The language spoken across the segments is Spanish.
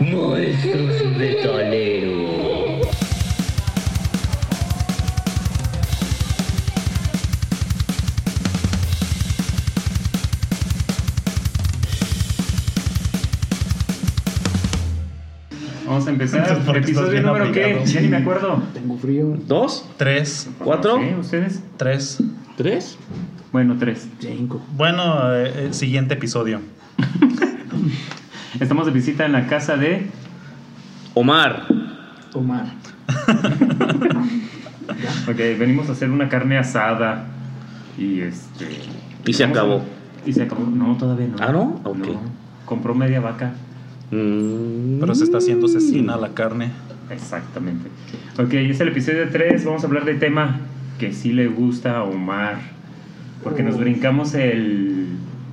Monstruos metaleros. Vamos a empezar. Entonces, ¿por qué estás Episodio bien número qué? Ya ni me acuerdo. Tengo frío. ¿Dos? Tres. ¿Cuatro? ¿Sí? ¿Ustedes? Tres. ¿Tres? Bueno, tres. Cinco. Bueno, eh, eh, siguiente episodio. Estamos de visita en la casa de. Omar. Omar. Ok, venimos a hacer una carne asada. Y este. Y se a- acabó. Y se acabó. No, todavía no. ¿Ah, no? Ok. Compró media vaca. Mm. Pero se está haciendo cecina la carne. Exactamente. Ok, es el episodio 3. Vamos a hablar de tema que sí le gusta a Omar. Porque nos brincamos el,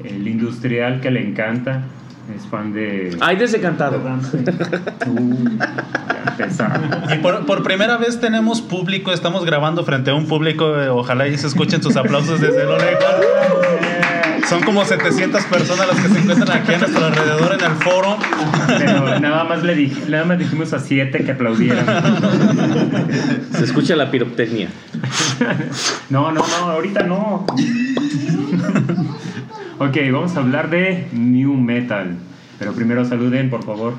el industrial que le encanta. Es fan de. Ay, desencantado. Uh, ya empezamos. Y por, por primera vez tenemos público, estamos grabando frente a un público, eh, ojalá y se escuchen sus aplausos desde lo lejos. Son como 700 personas las que se encuentran aquí a nuestro alrededor en el foro. Pero nada más le dij- nada más dijimos a siete que aplaudieran. Se escucha la pirotecnia. No, no, no, ahorita no. Ok, vamos a hablar de New Metal. Pero primero saluden, por favor.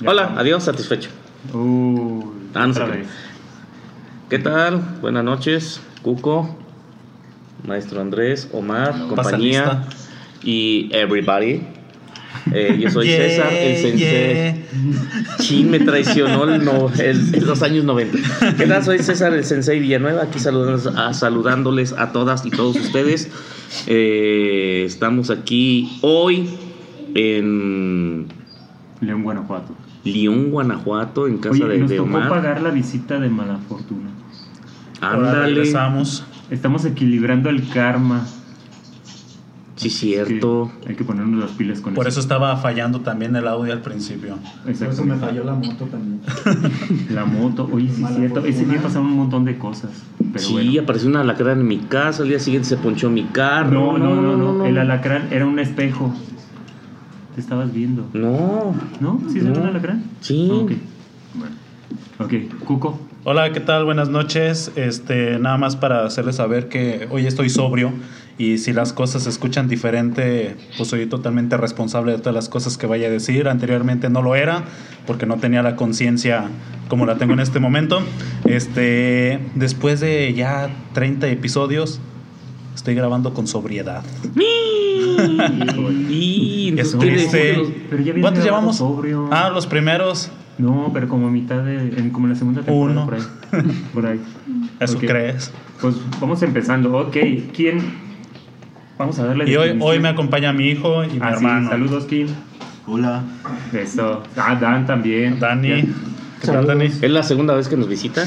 Ya Hola, adiós, satisfecho. Uh, Ah, no otra sé qué. vez. ¿Qué tal? Buenas noches, Cuco, Maestro Andrés, Omar, compañía y everybody. Eh, yo soy Yeah, César, el sensei. Chin, me traicionó el no- el- los años 90. ¿Qué tal? Soy César, el sensei Villanueva, aquí saludándoles a, saludándoles a todas y todos ustedes. Eh, estamos aquí hoy en León, Guanajuato. León, Guanajuato, en casa Oye, de, nos de tocó Omar. pagar la visita de Mala Fortuna. Ahora Ándale. regresamos. Estamos equilibrando el karma. Sí, Es cierto. que hay que ponernos las pilas con Por eso estaba fallando también el audio al principio. Por eso me falló la moto también. La moto, oye, sí es Mala cierto. Ese fortuna. día pasaron un montón de cosas. Pero sí, bueno. apareció una alacrán en mi casa, al día siguiente se ponchó mi carro. No, no, no, no, El alacrán era un espejo. Te estabas viendo. No, ¿No? ¿Sí se No. un alacrán? Sí. Ok. Bueno. Ok, Cuco. Hola, ¿qué tal? Buenas noches. Este, nada más para hacerles saber que hoy estoy sobrio y si las cosas se escuchan diferente, pues soy totalmente responsable de todas las cosas que vaya a decir. Anteriormente no lo era porque no tenía la conciencia como la tengo en este momento. Este, después de ya 30 episodios, estoy grabando con sobriedad. y Es ¿qué le- triste. Pero ya habías ¿Cuántos llevamos? sobrio. Ah, los primeros. No, pero como mitad de. en- como en la segunda temporada. Uno. Por ahí. Por ahí. ¿Eso Ok. crees? Pues vamos empezando. Ok, ¿quién? Vamos a darle. Y hoy, hoy me acompaña mi hijo y mi Ah, sí, hermano. Saludos, Kim. Hola. Eso. Ah, Dan también. Dani. Ya. ¿Qué tal, Dani? ¿Es la segunda vez que nos visita?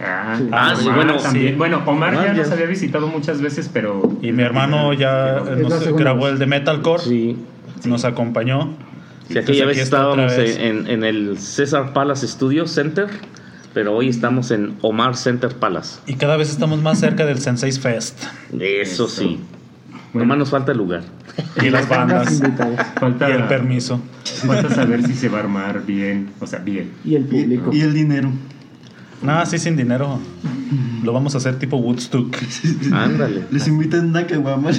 Ah, Sí. Ah, sí, bueno, también. sí. Bueno, Omar Omar ya ya- nos había visitado muchas veces, pero. Y mi hermano ya Es la nos grabó vez. el de Metalcore, Sí. nos acompañó. Sí, aquella vez estábamos vez. en, en el César Palace Studio Center, pero hoy estamos en Omar Center Palace. Y cada vez estamos más cerca del Sensei Fest. Eso Eso. sí. Bueno. Nomás nos falta el lugar. Y las bandas. Falta, Y el permiso. falta saber si se va a armar bien. O sea, bien. Y el público. Y el dinero. Nada, sí, sin dinero. Lo vamos a hacer tipo Woodstock. Ándale. Les invitan una caguama.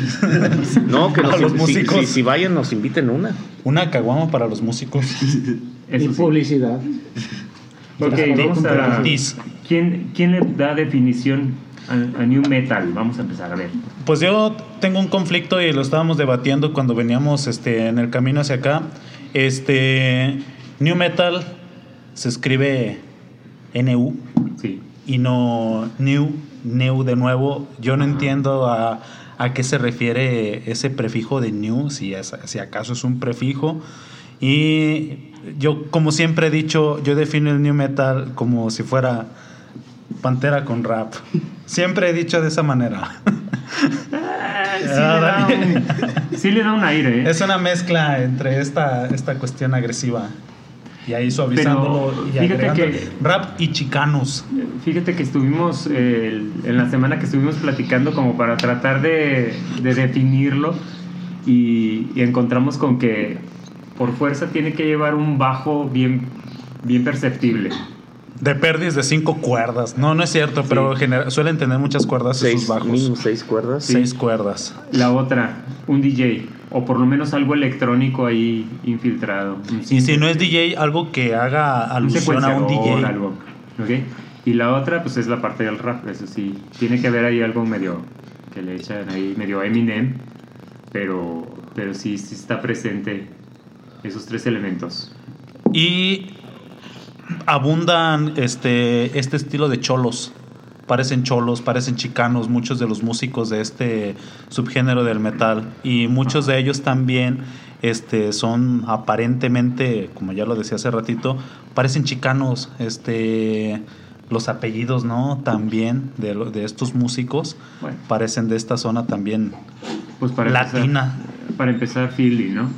No, que A nos, los si- músicos. Si, si vayan, nos inviten una. Una caguama para los músicos. Y Eso sí. publicidad. Ok, Para vamos a. ¿Quién, ¿Quién le da definición a, a New Metal? Vamos a empezar a ver. Pues yo tengo un conflicto y lo estábamos debatiendo cuando veníamos este, en el camino hacia acá. Este, New Metal se escribe NU Sí. y no New, New de nuevo. Yo no entiendo a, a qué se refiere ese prefijo de New, si, es, si acaso es un prefijo. Y yo, como siempre he dicho, yo defino el New Metal como si fuera Pantera con rap. Siempre he dicho de esa manera. Sí le, da un, sí le da un aire, ¿eh? Es una mezcla entre esta, esta cuestión agresiva y ahí suavizándolo Pero y fíjate agregando que- rap y chicanos. Fíjate que estuvimos eh, en la semana que estuvimos platicando como para tratar de, de definirlo y, y encontramos con que por fuerza tiene que llevar un bajo bien, bien perceptible. De pérdidas de cinco cuerdas. No, no es cierto, pero genera- suelen tener muchas cuerdas Seis, bajos. mínimo seis cuerdas. Seis cuerdas. La otra, un DJ, o por lo menos algo electrónico ahí infiltrado. Y si no es DJ, algo que haga un alusión a un DJ. algo. ¿ok? Y la otra, pues es la parte del rap, eso sí. Tiene que haber ahí algo medio que le echan ahí, medio Eminem, pero, pero sí, sí está presente esos tres elementos. Y abundan este, este estilo de cholos. Parecen cholos, parecen chicanos, muchos de los músicos de este subgénero del metal. Y muchos de ellos también este, son aparentemente, como ya lo decía hace ratito, parecen chicanos. Este, los apellidos, ¿no? También de, de estos músicos Bueno. parecen de esta zona también Pues para latina. Empezar, para empezar, Philly, ¿no?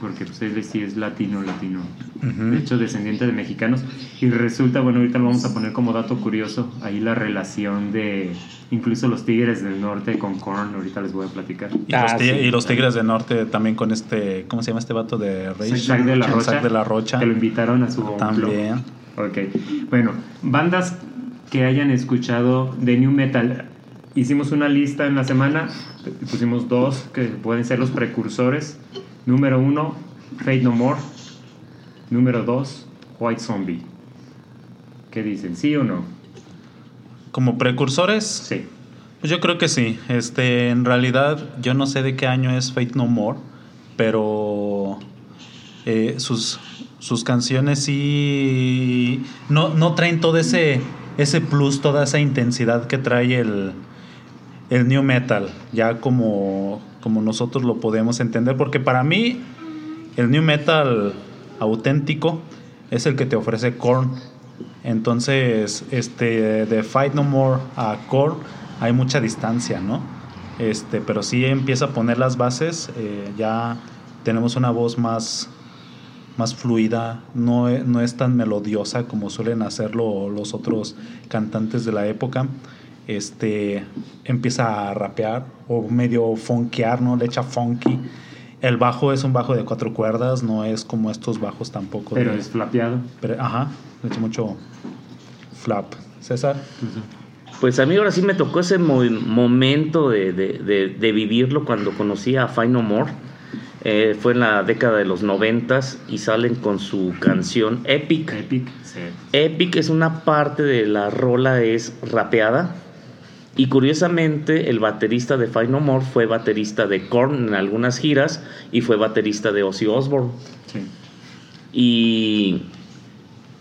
Porque pues él sí es latino, latino. Ujú. De hecho, descendiente de mexicanos. Y resulta, bueno, ahorita lo vamos a poner como dato curioso, ahí la relación de incluso los Tigres del Norte con Korn, ahorita les voy a platicar. Y, Ah, los, sí. y los Tigres del Norte también con este, ¿cómo se llama este vato de Rage? Zack de la Rocha. De la Rocha. Que lo invitaron a su blog. También. Ok. Bueno, bandas que hayan escuchado de New Metal. Hicimos una lista en la semana, pusimos dos que pueden ser los precursores. Número uno, Fate No More. Número dos, White Zombie. ¿Qué dicen? ¿Sí o no? Como precursores, Sí. pues yo creo que sí. Este, en realidad, yo no sé de qué año es Fate No More, pero eh, sus, sus canciones sí no, no traen todo ese, ese plus, toda esa intensidad que trae el, el new metal, ya como, como nosotros lo podemos entender, porque para mí el new metal auténtico es el que te ofrece Korn. Entonces, este, de Fight No More a Korn hay mucha distancia, ¿no? Este, pero sí empieza a poner las bases, eh, ya tenemos una voz más, más fluida, no, e- no es tan melodiosa como suelen hacerlo los otros cantantes de la época. Este empieza a rapear o medio funkear, ¿no? Le echa funky. El bajo es un bajo de cuatro cuerdas, no es como estos bajos tampoco. Pero de- es flapeado. pero- ajá, le echa mucho flap. César. Pues a mí ahora sí me tocó ese mo- momento de, de- de- de vivirlo cuando conocí a Fight No More. Eh, fue en la década de los noventas y salen con su canción Epic. Epic. Sí. Epic es una parte de la rola es rapeada y curiosamente el baterista de Fight No More fue baterista de Korn en algunas giras y fue baterista de Ozzy Osbourne. Sí. Y,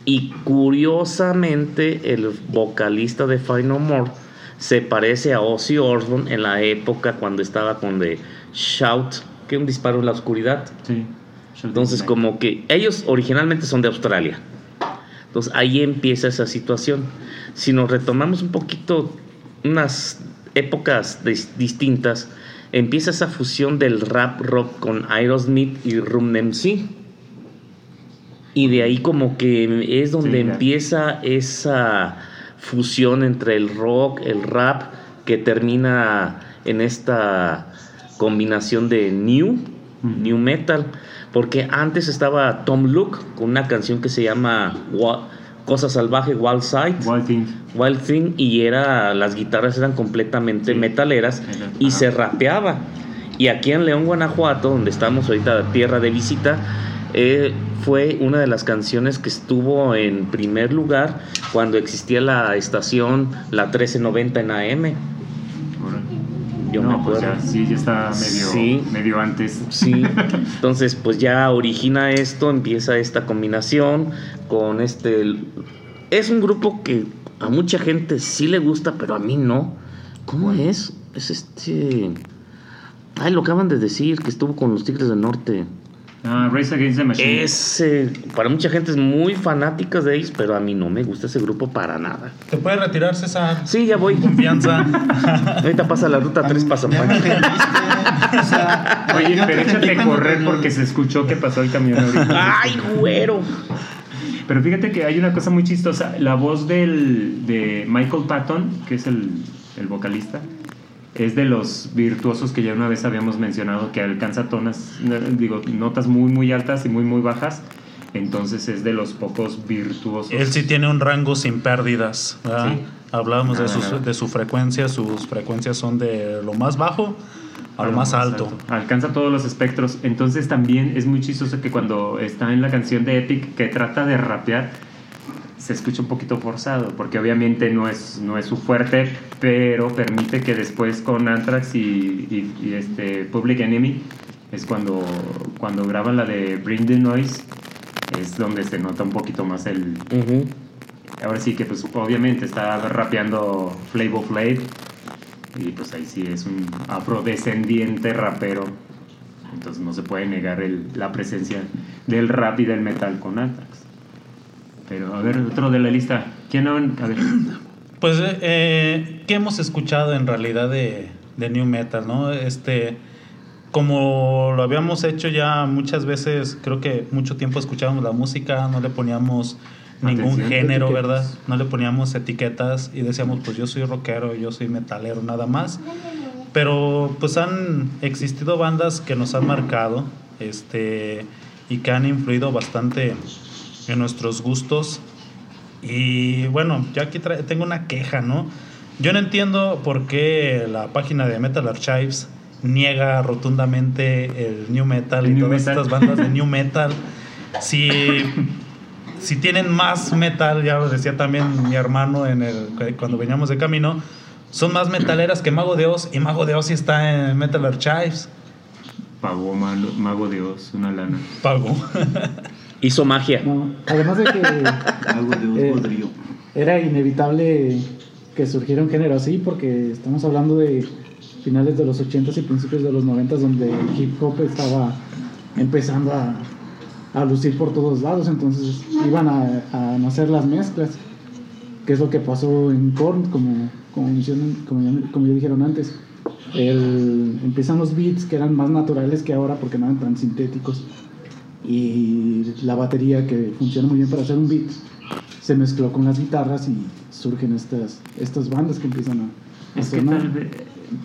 y curiosamente el vocalista de Fight No More se parece a Ozzy Osbourne en la época cuando estaba con The Shout, que un disparo en la oscuridad. Sí. Entonces como que ellos originalmente son de Australia. Entonces ahí empieza esa situación. Si nos retomamos un poquito unas épocas dis- distintas, empieza esa fusión del rap rock con Aerosmith y Rum MC. Y de ahí como que es donde Sí, empieza esa fusión entre el rock, el rap, que termina en esta combinación de new, new metal. Porque antes estaba Tom Luke con una canción que se llama Wa- Cosa Salvaje, Wild Side. Wild Thing. Wild Thing y era las guitarras eran completamente Sí. metaleras Era- y ajá. se rapeaba. Y aquí en León, Guanajuato, donde estamos ahorita tierra de visita, eh, fue una de las canciones que estuvo en primer lugar cuando existía la estación la 1390 en AM. Yo no, me pues ya, sí, ya está medio, Sí. medio antes. Sí, entonces pues ya origina esto, empieza esta combinación con este... Es un grupo que a mucha gente sí le gusta, pero a mí no. ¿Cómo es? Es este... Ay, lo acaban de decir, que estuvo con los Tigres del Norte. Ah, Race Against the Machine. Es, eh, para mucha gente es muy fanática de ellos, pero a mí no me gusta ese grupo para nada. ¿Te puedes retirar, César? Sí, ya voy. Confianza. Ahorita pasa la ruta 3 pasa. O sea, Oye, pero te échate a correr porque se escuchó que pasó el camión ahorita. ¡Ay, güero! Pero fíjate que hay una cosa muy chistosa. La voz del, de Michael Patton, que es el, el vocalista, es de los virtuosos que ya una vez habíamos mencionado que alcanza tonas, digo, notas muy muy altas y muy muy bajas. Entonces es de los pocos virtuosos. Él sí tiene un rango sin pérdidas. Sí. Hablábamos de, sus- de su frecuencia. Sus frecuencias son de lo más bajo a lo más alto. Alcanza todos los espectros. Entonces también es muy chistoso que cuando está en la canción de Epic que trata de rapear, se escucha un poquito forzado, porque obviamente no es, no es su fuerte, pero permite que después con Anthrax y, y- y este Public Enemy es cuando, cuando graban la de Bring the Noise, es donde se nota un poquito más el... Ujú. Ahora sí que pues obviamente está rapeando Flavor Flav y pues ahí sí es un afrodescendiente rapero. Entonces no se puede negar el- la presencia del rap y del metal con Anthrax. Pero a ver, otro de la lista. ¿Quién no? A ver. Pues, eh, eh, ¿qué hemos escuchado en realidad de, de New Metal, no? Este, como lo habíamos hecho ya muchas veces, creo que mucho tiempo escuchábamos la música, no le poníamos ningún Atención. género, Etiquetas. ¿verdad? No le poníamos etiquetas y decíamos, pues yo soy rockero, yo soy metalero, nada más. Pero pues han existido bandas que nos han marcado, este, y que han influido bastante en nuestros gustos. Y bueno, yo aquí tengo una queja, ¿no? Yo no entiendo por qué la página de Metal Archives niega rotundamente el New Metal El y new todas metal. estas bandas de New Metal. Si, si tienen más metal, ya lo decía también mi hermano en el, cuando veníamos de camino, son más metaleras que Mago de Oz y Mago de Oz sí está en Metal Archives. Pagó malo- Mago de Oz una lana. Pago. Hizo magia. No, además de que Eh, era inevitable que surgiera un género así, porque estamos hablando de finales de los 80s y principios de los 90s, donde el hip hop estaba empezando a, a lucir por todos lados, entonces iban a, a nacer las mezclas, que es lo que pasó en Korn, como, como, como, ya, como ya dijeron antes. El- empiezan los beats que eran más naturales que ahora porque no eran tan sintéticos y la batería que funciona muy bien para hacer un beat se mezcló con las guitarras y surgen estas, estas bandas que empiezan a, a Es que sonar. tal vez,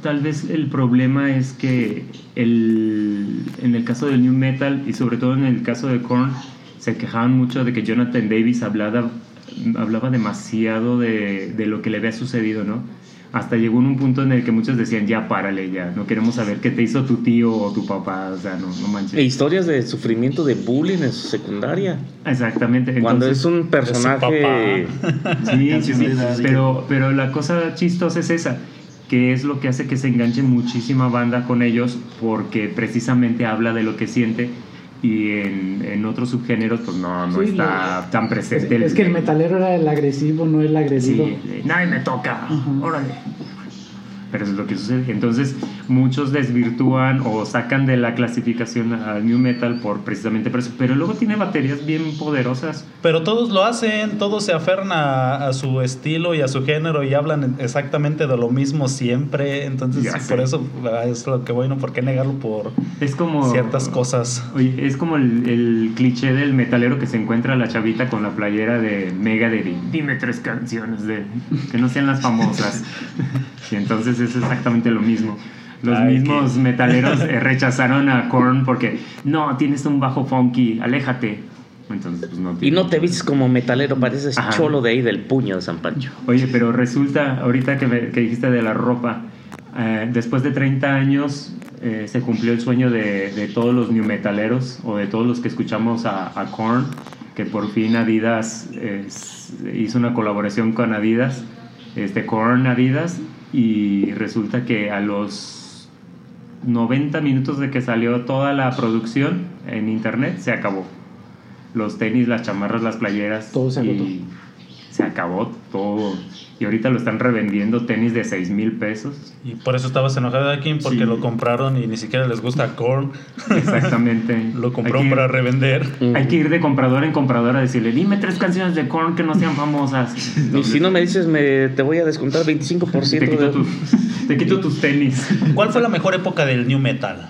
tal vez el problema es que el, en el caso del New Metal y sobre todo en el caso de Korn se quejaban mucho de que Jonathan Davis hablaba, hablaba demasiado de, de lo que le había sucedido, ¿no? Hasta llegó en un punto en el que muchos decían, ya párale, ya, no queremos saber qué te hizo tu tío o tu papá, o sea, no, no manches. E historias de sufrimiento de bullying en su secundaria. Exactamente. Cuando es un personaje. Sí, sí, sí. Pero, pero la cosa chistosa es esa, que es lo que hace que se enganche muchísima banda con ellos, porque precisamente habla de lo que siente y en, en otros subgéneros pues no, no Sí, está tan Es, presente. es que el metalero era el agresivo, no el agresivo. Sí, nadie me toca, Ajá. órale. Pero eso es lo que sucede. Entonces, muchos desvirtúan o sacan de la clasificación al new metal por precisamente por eso. Pero luego tiene baterías bien poderosas. Pero todos lo hacen, todos se aferran a, a su estilo y a su género y hablan exactamente de lo mismo siempre. Entonces, Ya sí, sé. por eso ah, es lo que voy, ¿no? ¿Por qué negarlo por Es como. ciertas cosas? Oye, es como el, el cliché del metalero que se encuentra la chavita con la playera de Mega de dime tres canciones de que no sean las famosas. y entonces es exactamente lo mismo. Los Ay, mismos metaleros eh, rechazaron a Korn porque no, tienes un bajo funky, aléjate. Entonces, pues no Y no te vistes como metalero, pareces Ajá. cholo de ahí del puño de San Pancho. Oye, pero resulta, ahorita que, me- que dijiste de la ropa, eh, después de 30 años eh, se cumplió el sueño de, de todos los new metaleros o de todos los que escuchamos a, a Korn, que por fin Adidas eh, hizo una colaboración con Adidas, este Korn Adidas, y resulta que a los 90 minutos de que salió toda la producción en internet se acabó. Los tenis, las chamarras, las playeras. Todo se agotó. y se acabó todo. Y ahorita lo están revendiendo tenis de 6 mil pesos. Y por eso estabas enojada, Kim, porque Sí. lo compraron y ni siquiera les gusta Korn. Exactamente. Lo compraron para revender. Hay que ir de comprador en comprador a decirle, dime tres canciones de Korn que no sean famosas. Y si no me dices, me, te voy a descontar 25% te quito, de... tus, te quito tus tenis. ¿Cuál fue la mejor época del New Metal?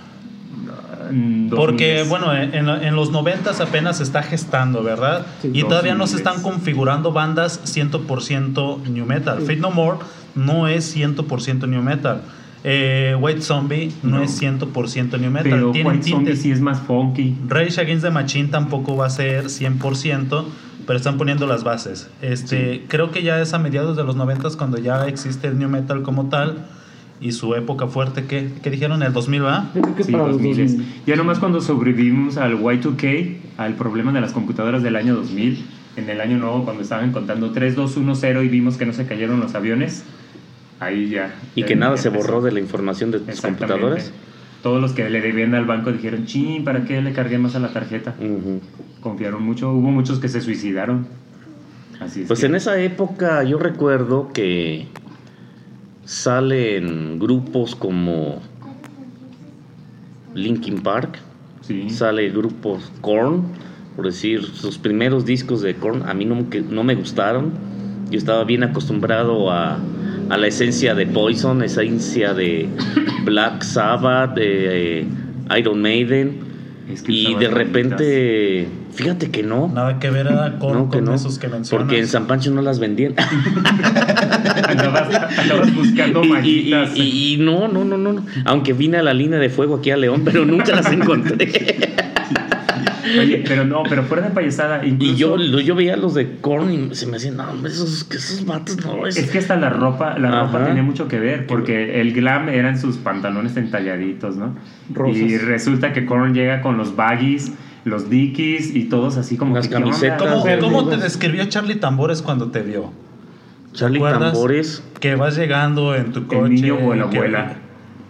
Mm, Porque, 2010. bueno, en, en los 90 apenas se está gestando, ¿verdad? Sí. y todavía no se 2010. están configurando bandas 100% New Metal. Sí. Fate No More no es 100% New Metal. Eh, White Zombie no, No. es 100% new metal. Pero Tiene White Zombie sí es más funky. Rage Against the Machine tampoco va a ser 100%, pero están poniendo las bases. Este, Creo que ya es a mediados de los 90 cuando ya existe el new metal como tal y su época fuerte, ¿qué, qué dijeron? ¿El 2000 va? Yo creo que Sí, para los 2000. 2000. Ya nomás cuando sobrevivimos al Y2K, al problema de las computadoras del año 2000, en el año nuevo cuando estaban contando 3, 2, 1, 0 y vimos que no se cayeron los aviones, ahí ya. Y ya que nada se empezó. borró de la información de tus computadoras. Todos los que le debían al banco dijeron, chin, ¿para qué le cargué más a la tarjeta? Ujú. Confiaron mucho, hubo muchos que se suicidaron. Así es. Pues que- en esa época yo recuerdo que salen grupos como Linkin Park, Sí. sale grupos Korn, por decir, sus primeros discos de Korn a mí no, no me gustaron. Yo estaba bien acostumbrado a, a la esencia de Poison, esencia de Black Sabbath, de eh, Iron Maiden. Es que Y de repente, fíjate que no. Nada que ver con, No, que con no. esos que mencionas. Porque en San Pancho no las vendían. andabas, andabas buscando y, y- mallitas. y- y no, no, no, no. Aunque vine a la línea de fuego aquí a León, pero nunca las encontré. Oye, pero no, pero fuera de payasada, incluso... y yo, yo veía los de Korn y se me hacían, no, hombre, esos, que esos vatos no. Es, Es que hasta la ropa, la ropa tenía mucho que ver, porque el glam eran sus pantalones entalladitos, ¿no? Rosas. Y resulta que Korn llega con los baggies, los dickies y todos así como Las que, camisetas. ¿Cómo, te describió Charlie Tambores cuando te vio? Charlie. Tambores. Que vas llegando en tu coche. niño o la que- abuela.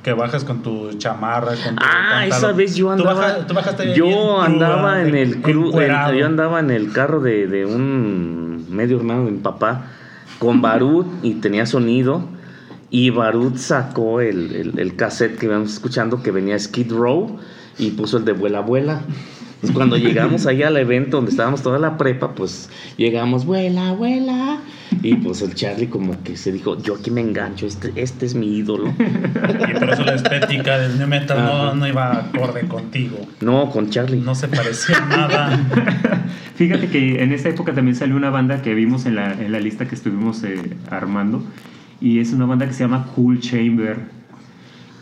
Que bajas con tu chamarra, con tu Ah, esa vez yo Tú andaba. baja- tú bien yo cruda, andaba en el en- yo andaba en el carro de, de un medio hermano de mi papá con Barut y tenía sonido. Y Barut sacó el, el, el cassette que íbamos escuchando que venía Skid Row y puso el de Vuela Vuela. Entonces, cuando llegamos allá al evento donde estábamos toda la prepa, pues llegamos, vuela, vuela. Y pues el Charlie como que se dijo, yo aquí me engancho, este, este es mi ídolo. Y por eso la estética del new metal no, no iba acorde contigo. No, con Charlie. No se parecía nada. Fíjate que en esa época también salió una banda que vimos en la, en la lista que estuvimos eh, armando, y es una banda que se llama Cool Chamber.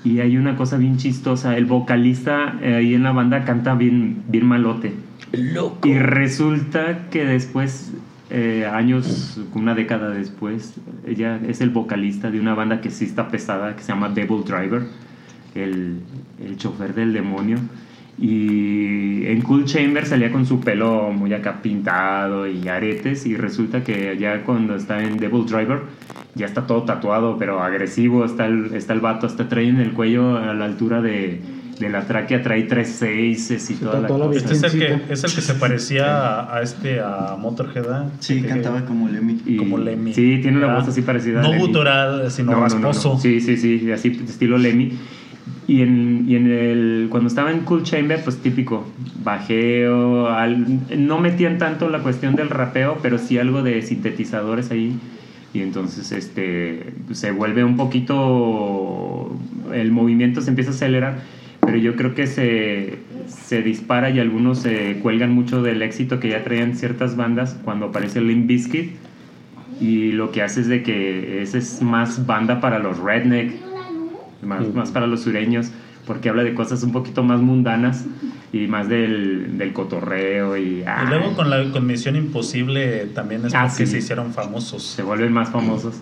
Y hay una cosa bien chistosa, el vocalista eh, ahí en la banda canta bien, bien malote. Loco. Y resulta que después, eh, años, una década después, ella es el vocalista de una banda que sí está pesada, que se llama Devil Driver, el, el chofer del demonio. Y en Cool Chamber salía con su pelo muy acá pintado y aretes. Y resulta que ya cuando está en Devil Driver, ya está todo tatuado, pero agresivo. Está el, está el vato, hasta trae en el cuello a la altura de, de la tráquea, trae tres seises y Se toda la cosa. Este es el que, es el que se parecía a, a este, a Motorhead. ¿eh? Sí, Que- cantaba como Lemmy. Y- como Lemmy. Sí, tiene una voz así parecida. No gutural, sino No, no, no, no. rasposo. Sí, sí, sí, así estilo Lemmy. Y en, y en el cuando estaba en Cool Chamber, pues típico, bajeo, al- no metían tanto la cuestión del rapeo, pero sí algo de sintetizadores ahí. Y entonces este se vuelve un poquito el movimiento se empieza a acelerar, pero yo creo que se, se dispara y algunos se cuelgan mucho del éxito que ya traían ciertas bandas cuando aparece Limp Bizkit y lo que hace es de que ese es más banda para los redneck, más, Ujú. más para los sureños, porque habla de cosas un poquito más mundanas y más del, del cotorreo y, Y ah, luego con la con Misión Imposible también es Ah, porque sí. se hicieron famosos. se vuelven más famosos.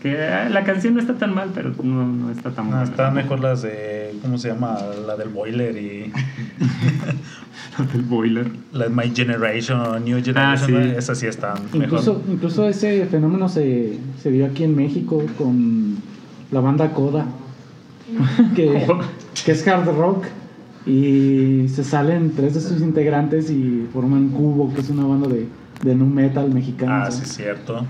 Que ah, la canción no está tan mal, pero no, no está tan No, buena. están mejor las de, ¿cómo se llama? La del Boiler y El boiler. la de My Generation o New Generation. Ah, sí. ¿no? Esas sí están Incluso, mejor. incluso ese fenómeno se, se dio aquí en México con la banda Coda, que, que es hard rock. Y se salen tres de sus integrantes y forman Cubo, que es una banda de, de nu metal mexicana. Ah, sí, cierto.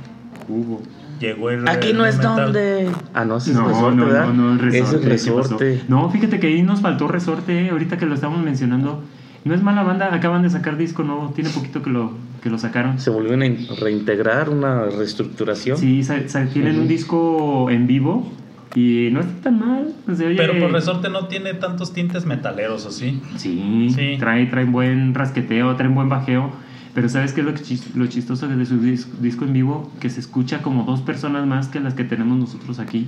Hubo. Llegó el. Aquí el no es metal. donde. Ah, no, es No, resorte, no, ¿verdad? no, no, el resorte. es ¿qué pasó? resorte. No, fíjate que ahí nos faltó resorte, eh, ahorita que lo estamos mencionando. No es mala banda, acaban de sacar disco nuevo, tiene poquito que lo, que lo sacaron. Se volvió a reintegrar una reestructuración. Sí, sa- sa- tienen un disco en vivo y no está tan mal. pues, oye- Pero por resorte no tiene tantos tintes metaleros, ¿o sí? Sí, Sí. Trae, traen buen rasqueteo, traen buen bajeo. Pero ¿sabes qué es lo, que chis- lo chistoso de su dis- disco en vivo? Que se escucha como dos personas más que las que tenemos nosotros aquí.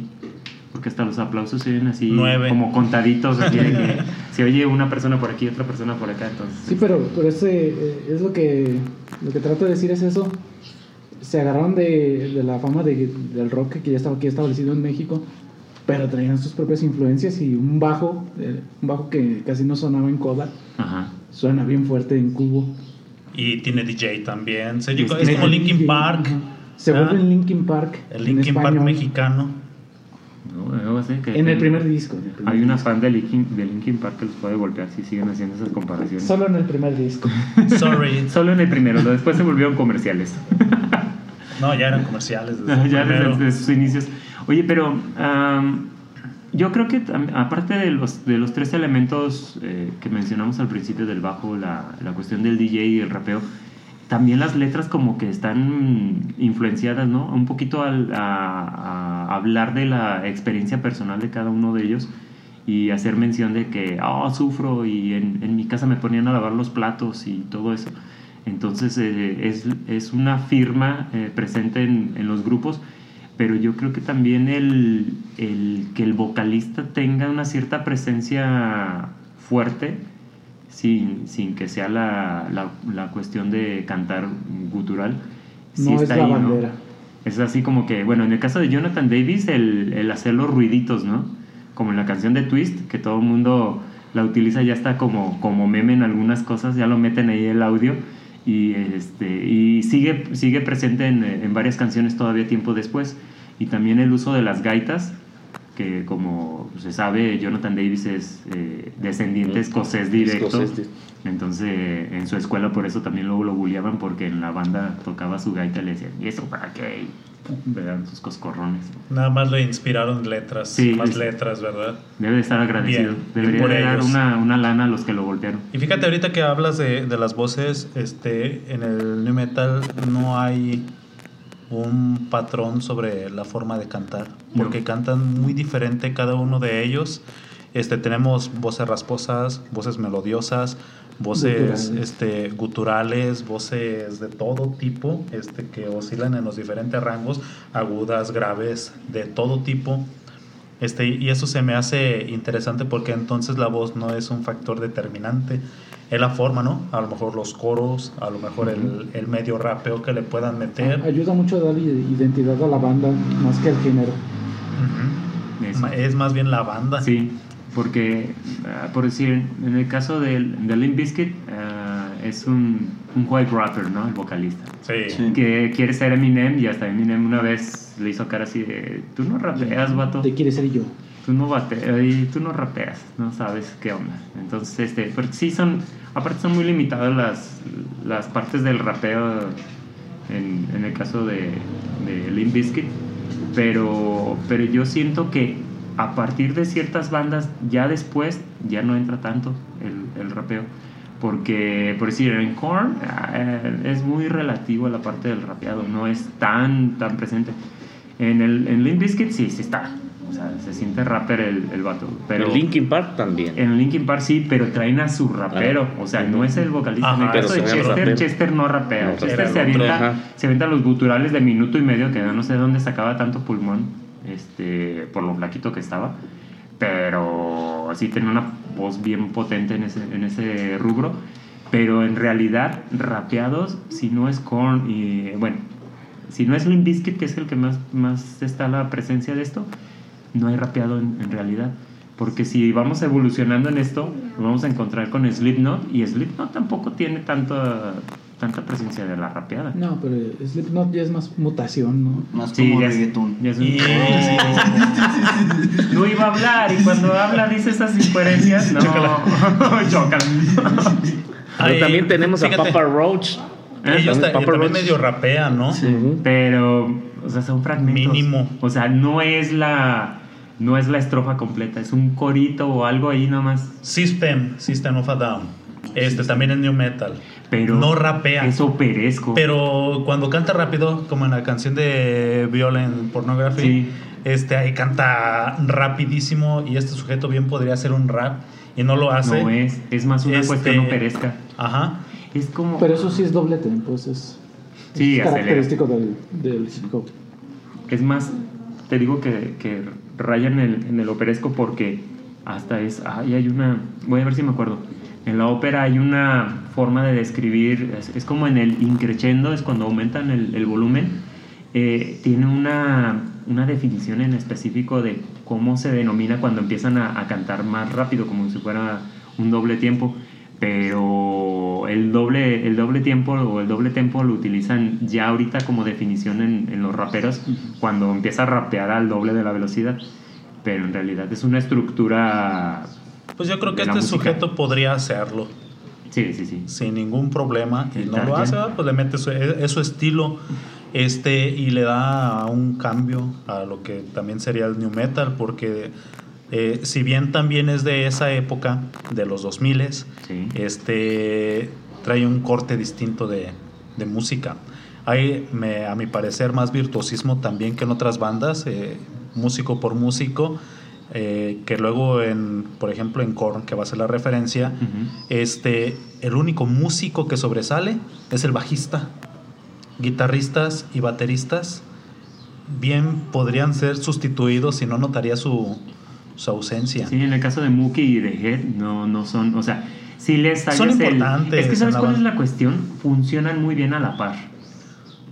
Porque hasta los aplausos se oyen así Nueve. como contaditos, así de que se oye una persona por aquí, otra persona por acá, entonces... Sí, pero, pero ese, eh, es lo que, lo que trato de decir es eso. Se agarraron de, de la fama de- del rock que ya estaba aquí establecido en México, pero traían sus propias influencias y un bajo, eh, un bajo que casi no sonaba en coda, Ajá. suena bien fuerte en cubo. Y tiene DJ también. Se- Es- es como Linkin Park. Ajá. Se Ah, vuelve en Linkin Park. El en Linkin Park mexicano. No, algo así que- En el primer disco. el primer Hay una fan de Linkin, de Linkin Park que los puede golpear si siguen haciendo esas comparaciones. Solo en el primer disco. Sorry. Solo en el primero, después se volvieron comerciales. No, ya eran comerciales. desde el ya desde, desde sus inicios. Oye, pero am, yo creo que aparte de los, de los tres elementos eh, que mencionamos al principio del bajo, la, la cuestión del DJ y el rapeo, también las letras como que están influenciadas, ¿no? Un poquito al, a, a hablar de la experiencia personal de cada uno de ellos y hacer mención de que, oh, sufro y en, en mi casa me ponían a lavar los platos y todo eso. Entonces eh, es, es una firma eh, presente en, en los grupos, pero yo creo que también el, el que el vocalista tenga una cierta presencia fuerte, sin, sin que sea la, la, la cuestión de cantar gutural, sí No es está la ahí, ¿no? bandera. Es así como que, bueno, en el caso de Jonathan Davis, el, el hacer los ruiditos, ¿no? Como en la canción de Twist, que todo el mundo la utiliza ya está como, como meme en algunas cosas, ya lo meten ahí el audio y, este, y sigue, sigue presente en, en varias canciones todavía tiempo después. Y también el uso de las gaitas, que como se sabe, Jonathan Davis es eh, descendiente escocés directo. Entonces, en su escuela por eso también luego lo bulliaban porque en la banda tocaba su gaita y le decían, ¿y eso para qué? Y le dan sus coscorrones. Nada más le inspiraron letras. Sí, más es- letras, ¿verdad? Debe de estar agradecido. Bien, Debería por de dar una, una lana a los que lo golpearon. Y fíjate, ahorita que hablas de, de las voces, este, en el new metal no hay un patrón sobre la forma de cantar, porque No. cantan muy diferente cada uno de ellos. Este, tenemos voces rasposas, voces melodiosas, voces Guturales. este, guturales, voces de todo tipo, este, que oscilan en los diferentes rangos, agudas, graves, de todo tipo. Este, y eso se me hace interesante porque entonces la voz no es un factor determinante. Es la forma, ¿no? A lo mejor los coros, a lo mejor el, el medio rapeo que le puedan meter. Ayuda mucho a dar i- identidad a la banda más que al género. Eso. Ma- Es más bien la banda. Sí, porque, ah, por decir, en el caso del- de Limp Bizkit, ah, es un, un white rapper, ¿no? El vocalista. Sí. Sí. Que quiere ser Eminem y hasta Eminem una vez le hizo cara así de, tú no rapeas, vato. Te quiere ser yo. Tú no bate, y tú no rapeas, no sabes qué onda. Entonces, este, porque sí son, aparte son muy limitadas las, las partes del rapeo en, en el caso de, de Limp Bizkit, pero, pero yo siento que a partir de ciertas bandas, ya después, ya no entra tanto el, el rapeo. Porque, por decir, en Korn eh, es muy relativo a la parte del rapeado, no es tan, tan presente. En, el, en Limp Bizkit sí, sí está. O sea, se siente rapper el, el vato. Pero en Linkin Park también. en Linkin Park sí, pero traen a su rapero. O sea, no es el vocalista. en el Ajá, caso de Chester. Chester no rapea. No, Chester se avienta, ajá. se avienta los guturales de minuto y medio, que no sé de dónde sacaba tanto pulmón, este, por lo flaquito que estaba. Pero sí tenía una voz bien potente en ese, en ese rubro. Pero en realidad, rapeados, si no es Korn y, bueno, si no es Limp Bizkit, que es el que más, más está la presencia de esto, no hay rapeado en, en realidad. Porque si vamos evolucionando en esto, nos vamos a encontrar con Slipknot y Slipknot tampoco tiene tanta, tanta presencia de la rapeada. No, pero Slipknot ya es más mutación, ¿no? Más Sí, como ya es- reggaetón. ya es un- No iba a hablar y cuando habla dice esas incoherencias. No, chócala. Pero también tenemos fíjate, a Papa Roach. Ellos ta- Papa también Roach. medio rapean, ¿no? Pero, o sea, son fragmentos. Mínimo. O sea, no es la, no es la estrofa completa, es un corito o algo ahí nomás. System, System of a Down. Este también es new metal. Pero no rapea. Es operesco. Pero cuando canta rápido, como en la canción de Violent Pornography, Sí. este ahí canta rapidísimo y este sujeto bien podría hacer un rap y no lo hace. no es, es más una Este- cuestión operesca. Ajá. Es como. Pero eso sí es doble tempo, eso es, Sí, es acelera. característico del, del hip hop. Es más, te digo que, que raya en el, en el operesco porque hasta es, ay, hay una, voy a ver si me acuerdo. En la ópera hay una forma de describir, es, es como en el increchendo, es cuando aumentan el, el volumen, eh, tiene una, una definición en específico de cómo se denomina cuando empiezan a, a cantar más rápido, como si fuera un doble tiempo. Pero el doble, el doble tiempo o el doble tempo lo utilizan ya ahorita como definición en, en los raperos cuando empieza a rapear al doble de la velocidad. Pero en realidad es una estructura. Pues yo creo que este música. sujeto podría hacerlo Sí, sí, sí. sin ningún problema y no lo hace. ¿verdad? pues le mete su, es su estilo este y le da un cambio a lo que también sería el new metal porque eh, si bien también es de esa época de los 2000 Sí. este trae un corte distinto de, de música hay me- a mi parecer más virtuosismo también que en otras bandas eh, músico por músico eh, que luego en por ejemplo en Korn que va a ser la referencia este, el único músico que sobresale es el bajista. Guitarristas y bateristas bien podrían ser sustituidos si no notaría su, su ausencia. Sí, en el caso de Mookie y de Head, no, no son, o sea, sí les Son hallas el- importantes Es que ¿sabes cuál es la cuestión? Funcionan muy bien a la par,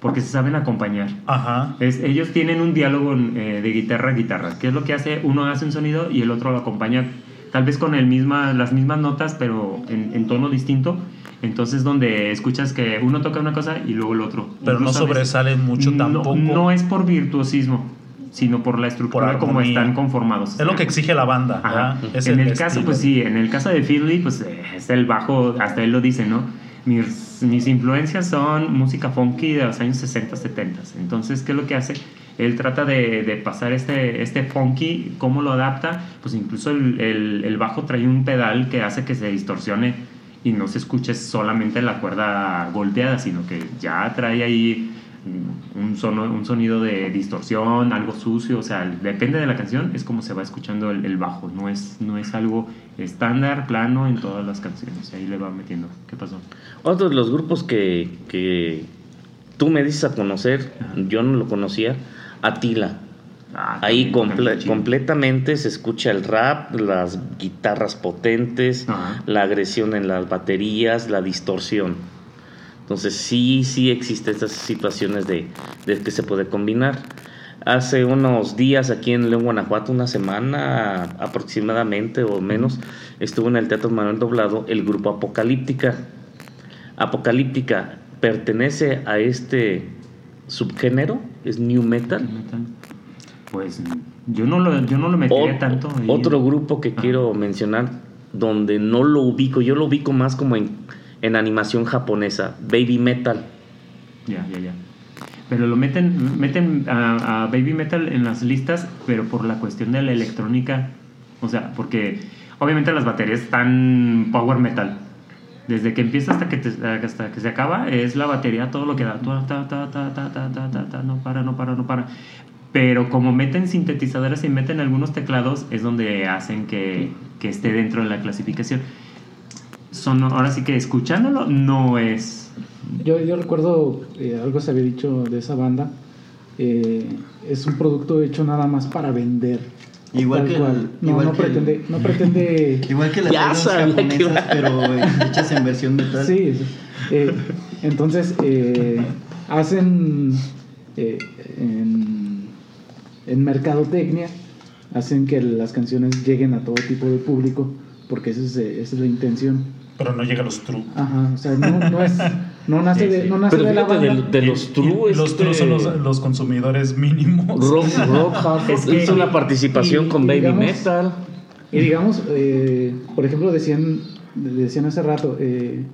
porque se saben acompañar. Ajá. Es- ellos tienen un diálogo eh, de guitarra a guitarra, que es lo que hace, uno hace un sonido y el otro lo acompaña, tal vez con el misma, las mismas notas, pero en, en tono distinto. Entonces, donde escuchas que uno toca una cosa y luego el otro. Pero no veces- sobresalen mucho no- tampoco. No es por virtuosismo, sino por la estructura como están conformados. Es lo que exige la banda. Es en el, caso, pues sí, en el caso de Finley, pues eh, es el bajo, hasta él lo dice, ¿no? Mis, mis influencias son música funky de los años 60, 70. Entonces, ¿qué es lo que hace? Él trata de, de pasar este, este funky, ¿cómo lo adapta? Pues incluso el, el- el bajo trae un pedal que hace que se distorsione y no se escuche solamente la cuerda golpeada, sino que ya trae ahí un, sono, un sonido de distorsión, algo sucio, o sea, depende de la canción, es como se va escuchando el, el bajo, no es, no es algo estándar, plano en todas las canciones, ahí le va metiendo. ¿Qué pasó? Otro de los grupos que, que tú me dices a conocer, yo no lo conocía, Atila. Ah, Ahí comple- completamente se escucha el rap, las guitarras potentes, Ajá. la agresión en las baterías, la distorsión. Entonces sí, sí existen estas situaciones de, de que se puede combinar. Hace unos días aquí en León, Guanajuato, una semana aproximadamente o menos, estuvo en el Teatro Manuel Doblado el grupo Apocalíptica. Apocalíptica pertenece a este subgénero, es New Metal. Pues yo no lo, yo no lo metería tanto. ahí. Otro grupo que Ah. quiero mencionar, donde no lo ubico, yo lo ubico más como en, en animación japonesa, Baby Metal. Ya, ya, ya. Pero lo meten, meten a, Baby Metal en las listas, pero por la cuestión de la electrónica. O sea, porque obviamente las baterías están power metal. Desde que empieza hasta que, te, hasta que se acaba, es la batería todo lo que da. No para, no para, no para. Pero como meten sintetizadores y meten algunos teclados, es donde hacen que, que esté dentro de la clasificación. Son, ahora sí que escuchándolo no es Yo, yo recuerdo eh, algo se había dicho de esa banda. eh, es un producto hecho nada más para vender. Igual que cual. No, igual no que el- pretende, no pretende Igual que las bandas japonesas, pero eh, hechas en versión metal. Sí, sí. Eh, entonces eh, hacen eh, en, en mercadotecnia, hacen que las canciones lleguen a todo tipo de público, porque esa es, eh, esa es la intención. Pero no llega a los true. Ajá, o sea, no, no es, no nace Sí, de, sí. no nace Pero de la banda. de, de los true, los este, true son los, los consumidores mínimos. rock, rock hard, Es que- hizo una participación y- con y Baby digamos- Metal. Y digamos, eh, por ejemplo, decían, decían hace rato, eh,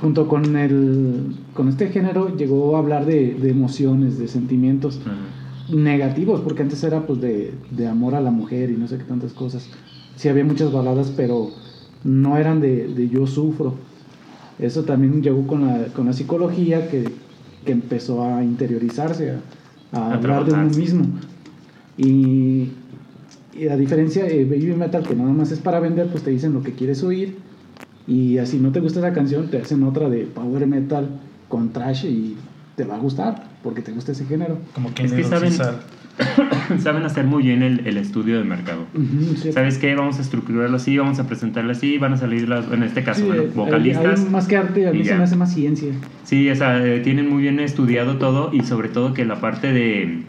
junto con, el, con este género llegó a hablar de, de emociones, de sentimientos negativos, porque antes era pues de, de amor a la mujer y no sé qué tantas cosas. Sí había muchas baladas, pero no eran de, de yo sufro. Eso también llegó con la, con la psicología que, que empezó a interiorizarse, a, a A hablar de uno mismo. Y, y a diferencia de Baby Metal, que nada más es para vender, pues te dicen lo que quieres oír. Y así no te gusta esa canción, te hacen otra de Power Metal con trash y te va a gustar, porque te gusta ese género. Como quien Es que saben, saben hacer muy bien el, el estudio de mercado. Sí. ¿Sabes qué? Vamos a estructurarlo así, vamos a presentarlo así, van a salir, las, en este caso, Sí, bueno, hay- vocalistas. hay más que arte, a mí se me hace más ciencia. Sí, o sea, eh, tienen muy bien estudiado todo y sobre todo que la parte de,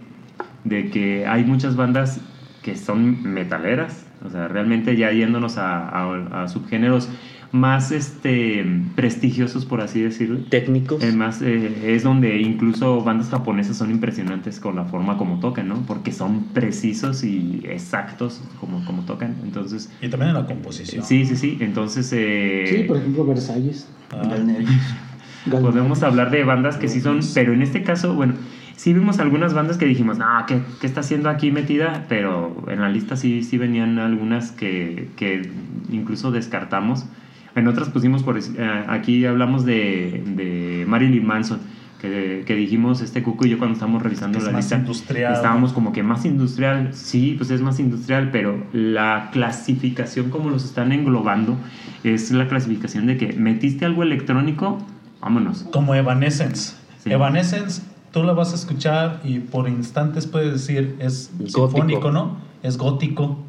de que hay muchas bandas que son metaleras, o sea, realmente ya yéndonos a, a- a subgéneros más este, prestigiosos, por así decirlo. Técnicos. Es más, eh, es donde incluso bandas japonesas son impresionantes con la forma como tocan, ¿no? Porque son precisos y exactos como, como tocan. Entonces, Y también en la composición. sí, sí, sí. Entonces, eh, Sí, por ejemplo, Versalles. Ah, podemos hablar de bandas que sí son, pero en este caso, bueno, sí vimos algunas bandas que dijimos, no, ¿qué, qué está haciendo aquí metida? Pero en la lista sí, sí venían algunas que, que incluso descartamos. En otras pusimos, por eh, aquí hablamos de, de Marilyn Manson, que, que dijimos este Cuco y yo cuando estábamos revisando Es la más lista, industrial. estábamos como que más industrial, sí, pues es más industrial, pero la clasificación como los están englobando es la clasificación de que metiste algo electrónico, vámonos. Como Evanescence. Sí. Evanescence, tú la vas a escuchar y por instantes puedes decir es Gótico. sinfónico, ¿no? Es gótico.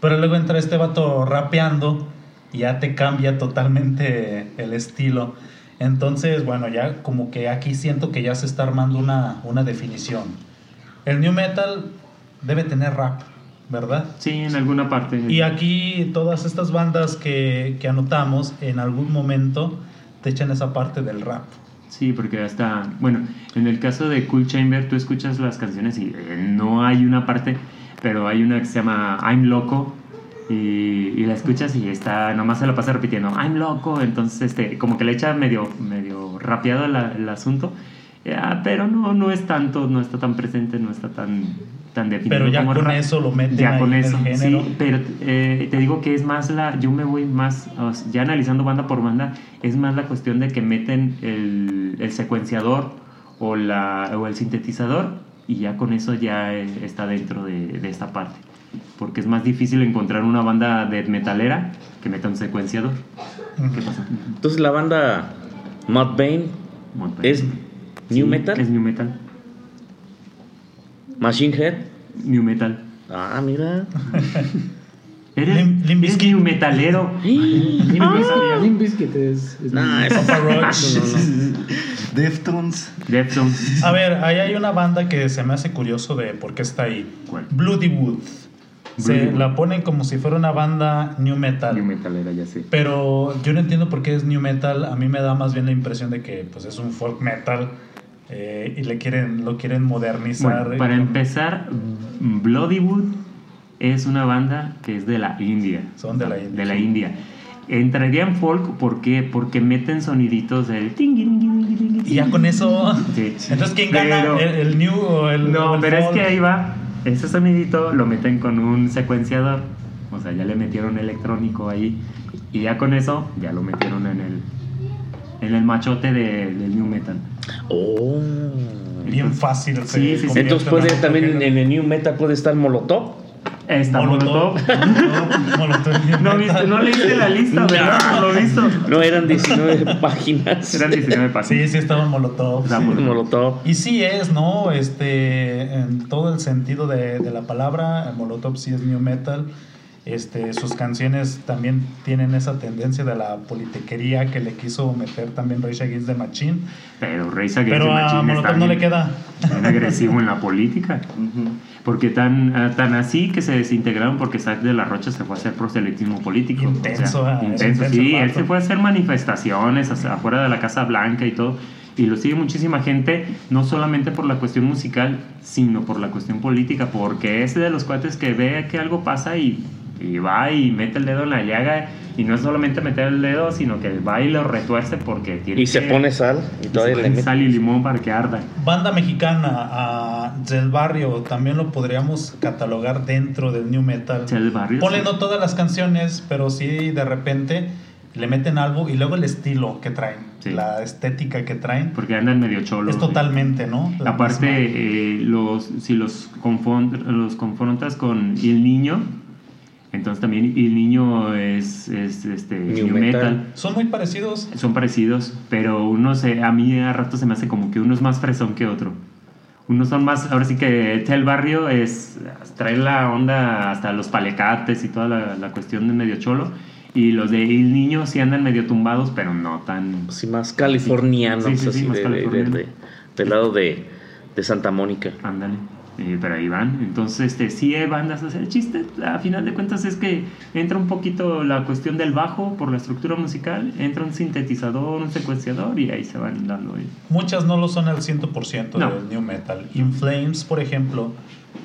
Pero luego entra este vato rapeando ya te cambia totalmente el estilo. Entonces, bueno, ya como que aquí siento que ya se está armando una, una definición. El new metal debe tener rap, ¿verdad? Sí, en alguna parte. Y aquí todas estas bandas que, que anotamos en algún momento te echan esa parte del rap. Sí, porque hasta, bueno, en el caso de Cool Chamber, tú escuchas las canciones y eh, no hay una parte, pero hay una que se llama I'm Loco y, y la escuchas y está, nomás se la pasa repitiendo I'm Loco, entonces este, como que le echa medio, medio rapeado la- el asunto, ya, pero no, no es tanto, no está tan presente, no está tan, tan definido. Pero ya como con rap. eso lo meten Ya ahí con el eso, género. sí, pero eh, te digo que es más la, yo me voy más, ya analizando banda por banda, es más la cuestión de que meten el, el secuenciador o, la, o el sintetizador y ya con eso ya eh, está dentro de, de esta parte. Porque es más difícil encontrar una banda de metalera que meta un secuenciador. ¿Qué pasa? Entonces la banda Mudvayne es New sí, Metal, Es New Metal. Machine Head. New Metal. Ah, mira. Eres, Lim- Limp eres. New Metalero. Bizkit- Limp Bizkit es, es Nah, es Papa Roach. No, no, no. Deftones. Deftones. A ver, ahí hay una banda que se me hace curioso de por qué está ahí. ¿Cuál? Bloody Wood. Se la ponen como si fuera una banda new metal. New Metalera, ya sé. Pero yo no entiendo por qué es new metal. A mí me da más bien la impresión de que pues, es un folk metal eh, y le quieren, lo quieren modernizar. Bueno, para empezar, Bloodywood es una banda que es de la India. Son de la India, De la sí. India. Entraría en folk, ¿por qué? Porque meten soniditos del Y ya con eso. Sí. Entonces, ¿quién gana? Pero- ¿El, el new o el.? No, el pero es que ahí va. Ese sonidito lo meten con un secuenciador. O sea, ya le metieron electrónico ahí. Y ya con eso, ya lo metieron en el, en el machote de- del new metal. Oh. Bien fácil. Sí, sí, sí. Entonces en puede también en el New Metal puede estar Molotov. Está Molotov. Molotov. No, viste, no leíste la lista, ¿verdad? No. Lo visto. No eran 19 páginas. Eran 19 pasos. Sí, sí, estaba en Molotov. Sí. Molotov. Y sí es, ¿no? Este, en todo el sentido de, de la palabra, Molotov sí es new metal. Este, sus canciones también tienen esa tendencia de la politiquería que le quiso meter también Rage Against the Machine. Pero Rey Against Pero the a Machine Molotov está no le queda. bien agresivo en la política. Porque tan, ah, tan así que se desintegraron porque Isaac de la Rocha se fue a hacer proselitismo político. Intenso, ah, es intenso, intenso sí. Él se fue a hacer manifestaciones hacia- afuera de la Casa Blanca y todo. Y lo sigue muchísima gente, no solamente por la cuestión musical, sino por la cuestión política. Porque es de los cuates que ve que algo pasa y, y va y mete el dedo en la llaga. Y no es solamente meter el dedo, sino que va y lo retuerce porque tiene Y se que- pone sal y y todavía se pone sal y limón para que arda. Banda mexicana ah, del barrio también lo podríamos catalogar dentro del new metal. Del barrio, Ponle sí. no todas las canciones, pero sí de repente le meten algo y luego el estilo que traen, Sí. la estética que traen. Porque andan medio cholos. Es totalmente, ¿no? La Aparte, eh, los, si los, los confrontas con El Niño, entonces también El Niño es, es, este, New New, metal. metal. Son muy parecidos. Son parecidos, pero uno se, a mí a rato se me hace como que uno es más fresón que otro. Unos son más, ahora sí que Tel Barrio es trae la onda hasta los palecates y toda la, la cuestión de medio cholo. Y los de El Niño sí andan medio tumbados, pero no tan. Sí, más californianos, Sí, sí, sí, así más de- de- de- californiano. de- del lado de, de Santa Mónica. Ándale. Eh, pero ahí van. Entonces, este, sí hay bandas. O sea, el chiste, a final de cuentas, es que entra un poquito la cuestión del bajo por la estructura musical. Entra un sintetizador, un secuenciador y ahí se van dando. eh. Muchas no lo son al 100% No. del new metal. In Flames, por ejemplo,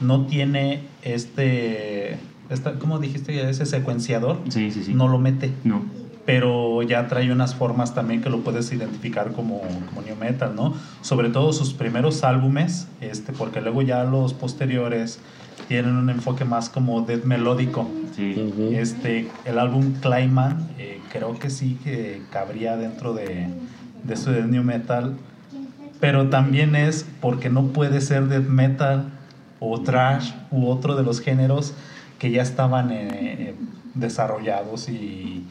no tiene este, esta, ¿cómo dijiste? Ese secuenciador. Sí, sí, sí. No lo mete. No. Pero ya trae unas formas también que lo puedes identificar como, como new metal, ¿no? Sobre todo sus primeros álbumes, este, porque luego ya los posteriores tienen un enfoque más como death melódico. Sí. Ujú. Este, el álbum Clayman, eh, creo que sí que cabría dentro de, de su death new metal, pero también es porque no puede ser death metal o trash u otro de los géneros que ya estaban eh, desarrollados y,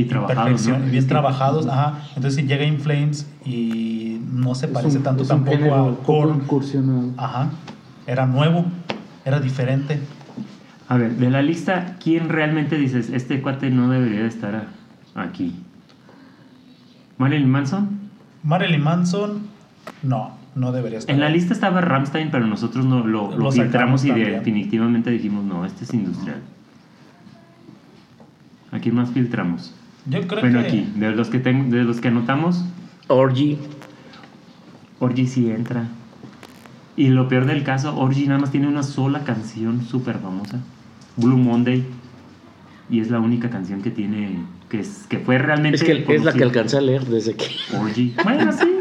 Y trabajados. ¿no? y bien trabajados, ajá. Entonces llega In Flames y no se parece un- tanto tampoco a Korn. incursionado. Ajá. Era nuevo, era diferente. A ver, de la lista, ¿quién realmente dices, este cuate no debería de estar aquí? ¿Marilyn Manson? Marilyn Manson, no, no debería estar. En la lista estaba Ramstein, pero nosotros no lo, lo Lo filtramos y también. definitivamente dijimos, no, este es industrial. ¿A quién más filtramos? Yo creo bueno, que aquí, de los que tengo, de los que anotamos, Orgy. Orgy sí entra. Y lo peor del caso, Orgy nada más tiene una sola canción súper famosa, Blue Monday. Y es la única canción que tiene, que, es, que fue realmente... Es que es la que alcancé a leer desde que. Orgy. Bueno, sí.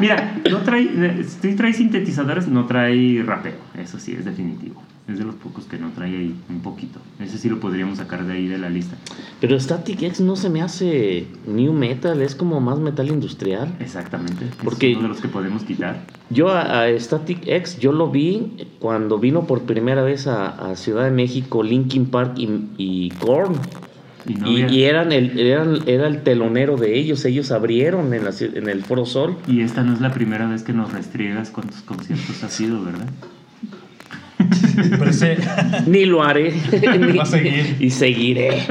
Mira, no trae, sí trae sintetizadores, no trae rapeo. Eso sí, es definitivo. Es de los pocos que no trae ahí un poquito. Ese sí lo podríamos sacar de ahí de la lista. Pero Static X no se me hace new metal, es como más metal industrial. Exactamente. Porque- es uno de los que podemos quitar. Yo a, a Static X, yo lo vi cuando vino por primera vez a, a Ciudad de México Linkin Park y, y Korn. Y no y, había- y eran el, eran, era el telonero de ellos, ellos abrieron en, la en el Foro Sol. y esta no es la primera vez que nos restriegas con tus conciertos ha sido, ¿verdad? ese- Ni lo haré. ni- Va a seguir. Y seguiré.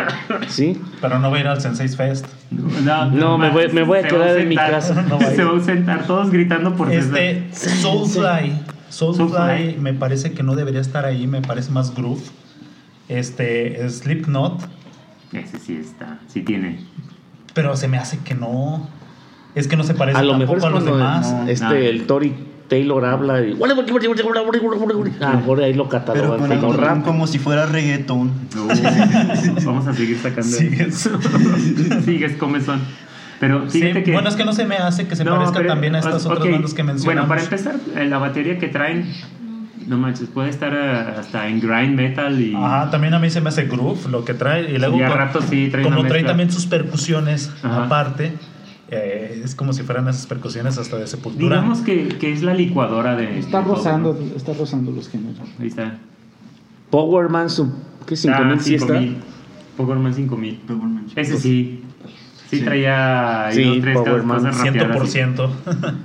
¿Sí? pero no va a ir al Sensei Fest. No, No, me voy- me voy a quedar en mi casa. No se va a sentar todos gritando por Este Soulfly, Soulfly Soulfly. me parece que no debería estar ahí, me parece más groove. Este Slipknot, Ese sí está, sí tiene. pero se me hace que no. Es que no se parece A lo mejor es a los demás. este, No. el Tori Taylor habla y... A lo mejor ahí lo Pero catalogan con como un- rap. como si fuera reggaetón. Uh, vamos a seguir sacando. Sigues. Sigues, comezón. Pero Sí, fíjate que. bueno, es que no se me hace que se No, parezca pero- también a estas ok, otras bandas que mencionamos. Bueno, para empezar, eh, la batería que traen, no manches, puede estar eh, hasta en grind metal y. Ajá, también a mí se me hace groove lo que trae. Y luego, Y a ratos sí trae como trae también sus percusiones Ajá. aparte, eh, es como si fueran esas percusiones hasta de sepultura. Digamos que, que es la licuadora de. Está de todo, rozando, ¿no? está rozando los géneros. Ahí está. Powerman, su, ¿qué? 5000 Ah, sí está. 5000. Powerman 5000. Powerman. Ese sí. Sí, Sí. traía Sí, Powerman, cosas rapeadas, sí. 100%.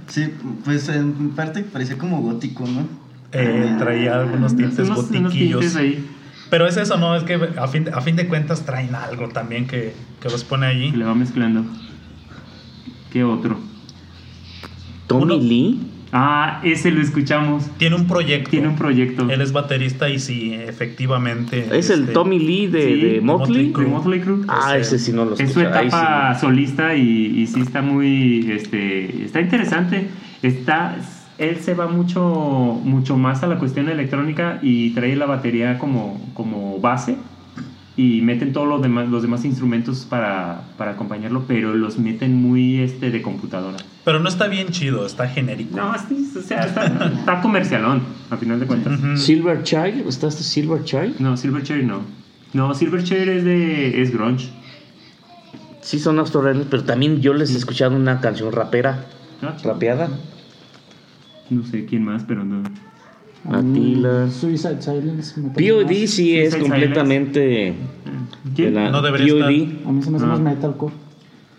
Sí, pues en parte parecía como gótico, ¿no? Eh, traía algunos tintes Unos- unos gotiquillos. tintes ahí Pero es eso, ¿no? Es que a fin, a fin de cuentas traen algo también que, que los pone allí. le va mezclando. ¿Qué otro? Tommy Uno- Lee. Ah, ese lo escuchamos. Tiene un proyecto. Tiene un proyecto. Él es baterista y sí, efectivamente. Es el este, Tommy Lee de, sí, de Motley. Crue. Ah, ese sí no lo Es su escuché. Ahí sí etapa solista y, y sí está muy, este, está interesante. Está, él se va mucho, mucho más a la cuestión electrónica y trae la batería como, como base y meten todos los demás, los demás instrumentos para, para acompañarlo, pero los meten muy este, de computadora. Pero no está bien chido, está genérico. No, sí, o sea, está, está comercialón, a final de cuentas. Silver Child. ¿Está este Silver Child? No, Silverchair no. No, Silverchair es de es grunge. Sí son australianos, pero también yo les he escuchado una canción rapera. ¿no? Rapeada. No sé quién más, pero no. Attila. Mm, Suicide Silence. POD sí es completamente de ¿Quién? la No debería POD. estar. A mí se me hace Ah. más metalcore.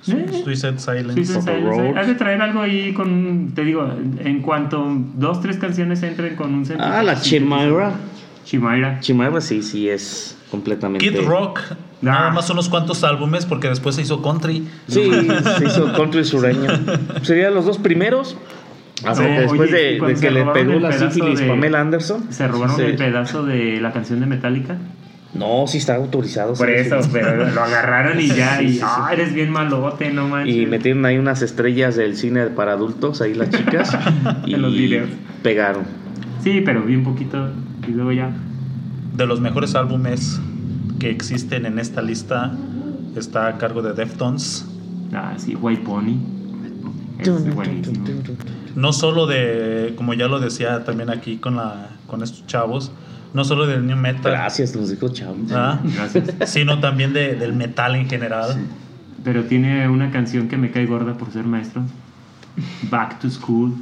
Eh, Suicide Silence. Suicide Papa Silence. Has de traer algo ahí con, te digo, en cuanto dos, tres canciones entren con un sentido. Ah, la Chimera. Chimera. Chimera sí, sí es completamente. Kid Rock, Ah. nada más unos cuantos álbumes porque después se hizo country. Sí, se hizo country sureño. Serían los dos primeros. No, que después oye, de, de que le pegó la sífilis de- Pamela Anderson. Se robaron Sí. el pedazo de la canción de Metallica. No, sí está autorizado. Por eso, sí. pero lo agarraron y ya, Sí, y sí, sí. ah, eres bien malote, no manches. Y metieron ahí unas estrellas del cine para adultos, ahí las chicas. y En los videos. pegaron. Sí, pero bien poquito. Y luego ya. De los mejores álbumes que existen en esta lista está a cargo de Deftones. Ah, sí, White Pony. Es buenísimo. No solo de, como ya lo decía también aquí con, la, con estos chavos, no solo del new metal, Gracias, nos dijo Chavo. ¿ah? Gracias. sino también de- del metal en general. Pero tiene una canción que me cae gorda por ser maestro. Back to School.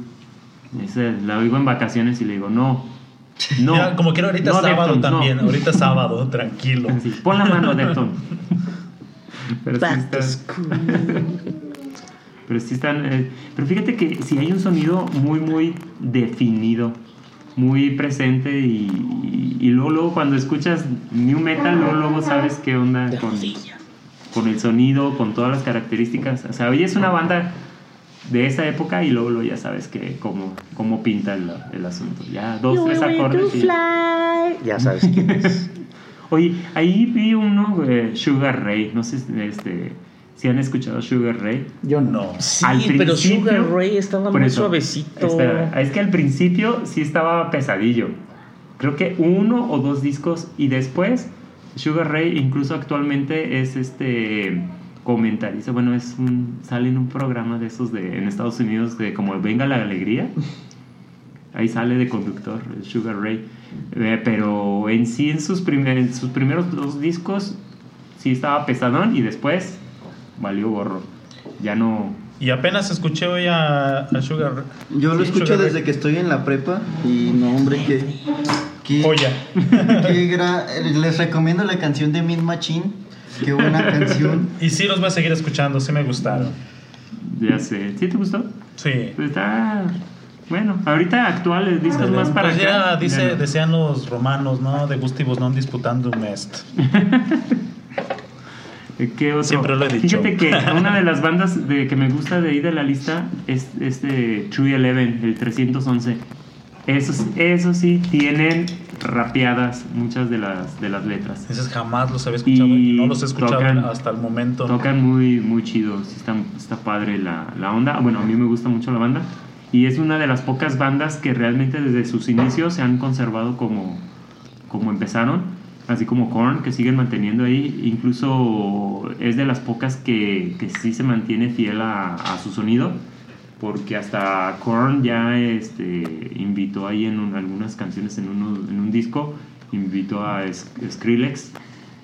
Esa, la oigo en vacaciones y le digo, no. No. Mira, como quiero ahorita no, sábado no. también, ahorita sábado, tranquilo. Sí, pon la mano, sí Back to school. Pero sí están. eh, pero fíjate que si hay un sonido muy, muy definido, muy presente y, y- y luego, luego cuando escuchas New Metal, luego, luego sabes qué onda con, con el sonido, con todas las características. O sea, hoy es una banda de esa época y luego, luego ya sabes que cómo, cómo pinta el, el asunto. Ya dos, tres acordes. y- Ya sabes quién es. Oye, ahí vi uno, eh, Sugar Ray. No sé este, si han escuchado Sugar Ray. Yo no. Sí, Al pero Sugar Ray estaba muy eso, suavecito. espera, es que al principio sí estaba pesadillo. Creo que uno o dos discos y después Sugar Ray incluso actualmente es este comentarista, bueno, es un sale en un programa de esos de en Estados Unidos de como Venga la alegría. Ahí sale de conductor Sugar Ray. Eh, pero en sí en sus, primer- en sus primeros dos discos sí estaba pesadón y después valió gorro. Ya no Y apenas escuché hoy a, a Sugar. Yo lo sí, escucho Sugar Ray. desde que estoy en la prepa y no, hombre, que. que Joya. que gra- les recomiendo la canción de Min Machine. Qué buena canción. Y sí los voy a seguir escuchando, sí me gustaron. ya sé. ¿Sí te gustó? Sí. Pues está. Bueno, ahorita actual, discos más para Pues acá. ya dice, no. decían los romanos, ¿no? De gustivos non disputandum est. ¿Qué otro? Siempre lo he dicho. Fíjate que una de las bandas de, que me gusta de ahí de la lista es este True Eleven, el 311. Esos, esos sí tienen rapeadas muchas de las, de las letras. Dices, jamás los había escuchado y, Y no los he escuchado tocan- hasta el momento. Tocan muy, muy chido, sí está, está padre la, la onda. Bueno, a mí me gusta mucho la banda. Y es una de las pocas bandas que realmente desde sus inicios se han conservado como, como empezaron. Así como Korn, que siguen manteniendo ahí. Incluso es de las pocas que, que sí se mantiene fiel a, a su sonido. Porque hasta Korn ya este, invitó ahí en un- algunas canciones en, uno- en un disco, invitó a Sk- Skrillex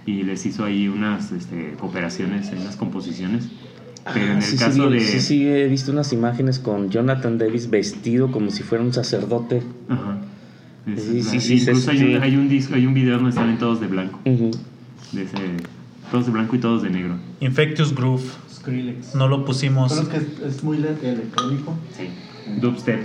y les hizo ahí unas este, cooperaciones en unas composiciones. Pero en Ah, el sí, caso sí, de... sí, sí, he visto unas imágenes con Jonathan Davis vestido como si fuera un sacerdote. Ajá. Es- Sí, sí, sí, incluso sí, hay, un, sí. hay un disco, hay un video donde salen todos de blanco. Ujú. De ese, todos de blanco y todos de negro. Infectious Groove. Skrillex. No lo pusimos. Solo que es, es muy le- electrónico. Sí. Dubstep.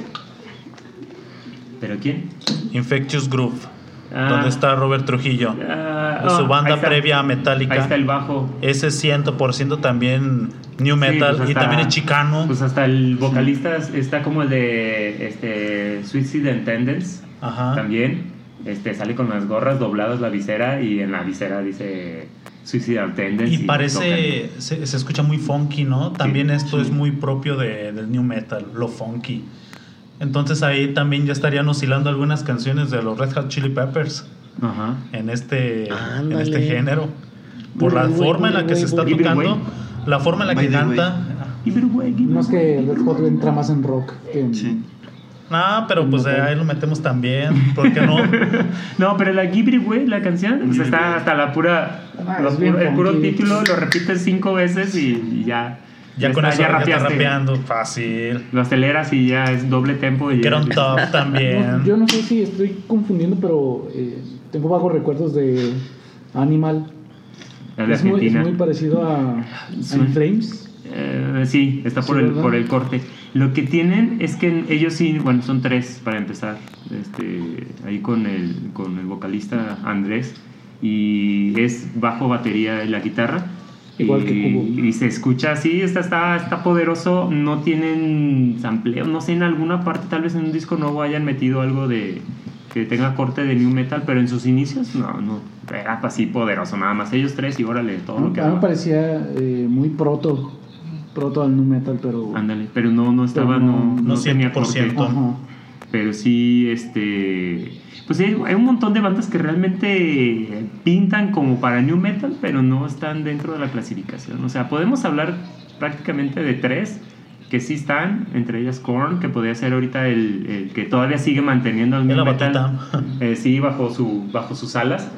¿Pero quién? Infectious Groove. Ah. Donde está Robert Trujillo. Ah, su ah, banda previa a Metallica. Ahí está el bajo. Ese 100% también New Metal Sí, pues y hasta- también es chicano. Pues hasta el vocalista está como el de este, Suicide and Tendence. Ajá. También. Este, sale con las gorras dobladas la visera y en la visera dice Suicide and Tendence. Y parece, se, se escucha muy funky, ¿no? También esto es muy propio de- del new metal, lo funky. Entonces ahí también ya estarían oscilando algunas canciones de los Red Hot Chili Peppers. Ajá. en este, en este género. Por la forma en la que se está tocando, la forma en la que By the way. canta. Y pero, güey, ¿qué No es pasa? que Red Hot entra más en rock que en... Sí. Ah, pero pues Metal. ahí lo metemos también, ¿por qué no? No, pero la Ghibli, güey, la canción, pues está hasta la pura. Ah, lo puro- el puro título lo repites cinco veces y, y ya. Ya con está, eso ya, está rapeando, fácil. Lo aceleras y ya es doble tempo. Y Que era un top también. No, yo no sé si estoy confundiendo, pero eh, tengo vagos recuerdos de Animal. De Es muy, es muy parecido a, a Sí. In Flames. Eh, sí, está por, Sí, el, ¿verdad? por el corte. Lo que tienen es que ellos sí, bueno, son tres para empezar. Este, ahí con el, con el vocalista Andrés. Y es bajo, batería y la guitarra. Igual y, que Cubo. y se escucha así, está, está, está poderoso. No tienen sampleo, no sé, en alguna parte, tal vez en un disco nuevo hayan metido algo de que tenga corte de new metal, pero en sus inicios no, no, era así poderoso, nada más ellos tres y órale, todo lo que A mí me parecía eh, muy proto, proto al nu metal, pero... Ándale, pero no, no estaba, Pero no, no- no, no tenía 100%. corte. Ajá. Pero sí, este. Pues sí, hay un montón de bandas que realmente pintan como para New Metal, pero no están dentro de la clasificación. O sea, podemos hablar prácticamente de tres que sí están, entre ellas Korn, que podría ser ahorita el, el que todavía sigue manteniendo al Es New la Metal. eh, sí, bajo, su, bajo sus alas.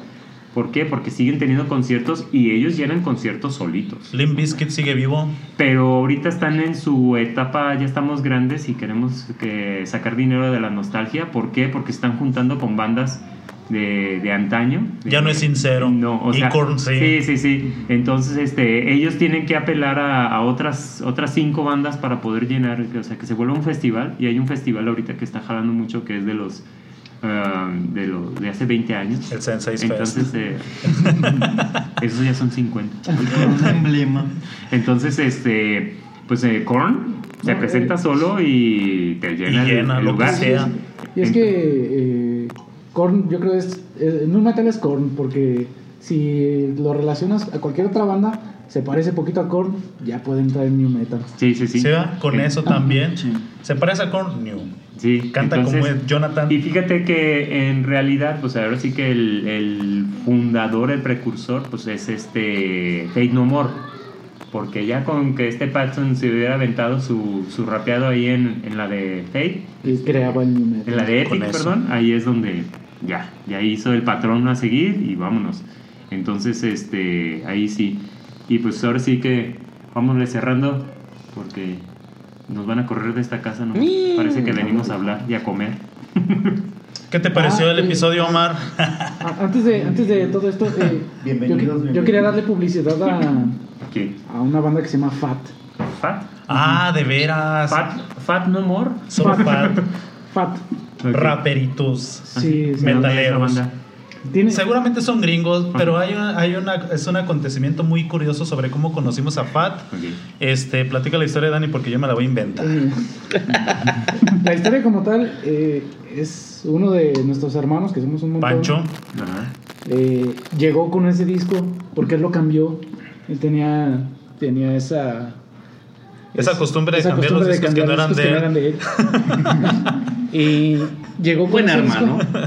¿Por qué? Porque siguen teniendo conciertos y ellos llenan conciertos solitos. Limp Bizkit sigue vivo. Pero ahorita están en su etapa, ya estamos grandes y queremos que sacar dinero de la nostalgia. ¿Por qué? Porque están juntando con bandas de, de antaño. Ya no es sincero. No, o Y sea, sí. sí, sí, sí. Entonces, este, ellos tienen que apelar a, a otras, otras cinco bandas para poder llenar, o sea, que se vuelva un festival. Y hay un festival ahorita que está jalando mucho que es de los ah, de, hace 20 años. El Sensei Fest. Entonces, eh, esos ya son 50. Un emblema. Entonces, este, pues eh, Korn se No, presenta eh, solo y te llena, el- llena el, lo que lugar. sea. Y es que eh, Korn, yo creo es. Eh, nu metal es Korn, porque si lo relacionas a cualquier otra banda, se parece poquito a Korn, ya puede entrar en New Metal. Sí, sí, sí. Con Eh, eso también. Sí. Se parece a Korn New. Sí, Canta entonces- como es Jonathan. Y fíjate que en realidad, pues ahora sí que el, el fundador, el precursor, pues es este Fate No More. Porque ya con que este Patson se hubiera aventado su, su rapeado ahí en, en la de Fate, Y creaba el Metal. en la de eso. perdón, ahí es donde ya, ya hizo el patrón a seguir y vámonos. Entonces, este, ahí sí. Y pues ahora sí que vámonos cerrando porque nos van a correr de esta casa, ¿no? Parece que venimos a hablar y a comer. ¿Qué te pareció Ah, el eh. episodio, Omar? Ah, Antes de, antes de todo esto, eh, Bienvenidos, yo, bienvenidos. yo quería darle publicidad a, a una banda que se llama Fat. ¿Fat? Ah, de veras. ¿Fat, fat No More? Solo fat. Fat. Ok. Raperitos. Sí, sí. Tiene, Seguramente son gringos, pero hay, una, hay una, es un acontecimiento muy curioso sobre cómo conocimos a Fat. Ok. Este, platica la historia, Dani, porque yo me la voy a inventar. La historia como tal eh, es uno de nuestros hermanos, que somos un montón. Pancho, eh, llegó con ese disco porque él lo cambió. Él tenía, tenía esa... Esa costumbre de esa cambiar los de discos que no eran de discos que no eran de él. y llegó con Buen ese hermano, disco.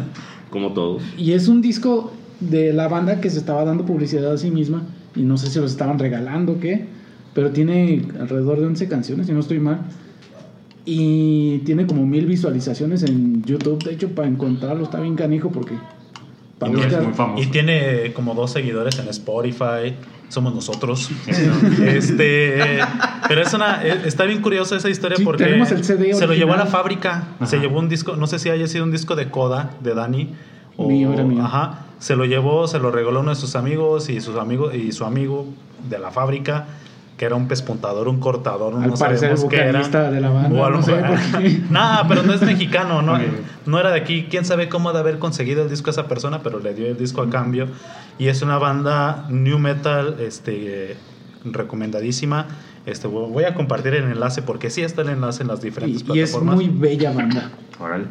Como todos. Y es un disco de la banda que se estaba dando publicidad a sí misma. Y no sé si los estaban regalando o qué. Pero tiene alrededor de 11 canciones, si no estoy mal. Y tiene como mil visualizaciones en YouTube. De hecho, para encontrarlo está bien canijo porque... Para Y no es muy famoso. y tiene como dos seguidores en Spotify. Somos nosotros. Este, pero es una, eh, está bien curiosa esa historia Sí, porque tenemos el CD se lo llevó a la fábrica, se llevó un disco, no sé si haya sido un disco de Coda de Dani o Mío, era mío. ajá, se lo llevó, se lo regaló uno de sus amigos y sus amigos y su amigo de la fábrica que era un pespuntador, un cortador, no Al parecer el sabemos qué era. vocalista de la banda, O no sé por qué. Nah, pero no es mexicano, no, no era de aquí. Quién sabe cómo de haber conseguido el disco a esa persona, pero le dio el disco a cambio. Y es una banda new metal, este, eh, recomendadísima. Este, voy a compartir el enlace porque sí está el enlace en las diferentes Y, y es plataformas. muy bella banda. Órale.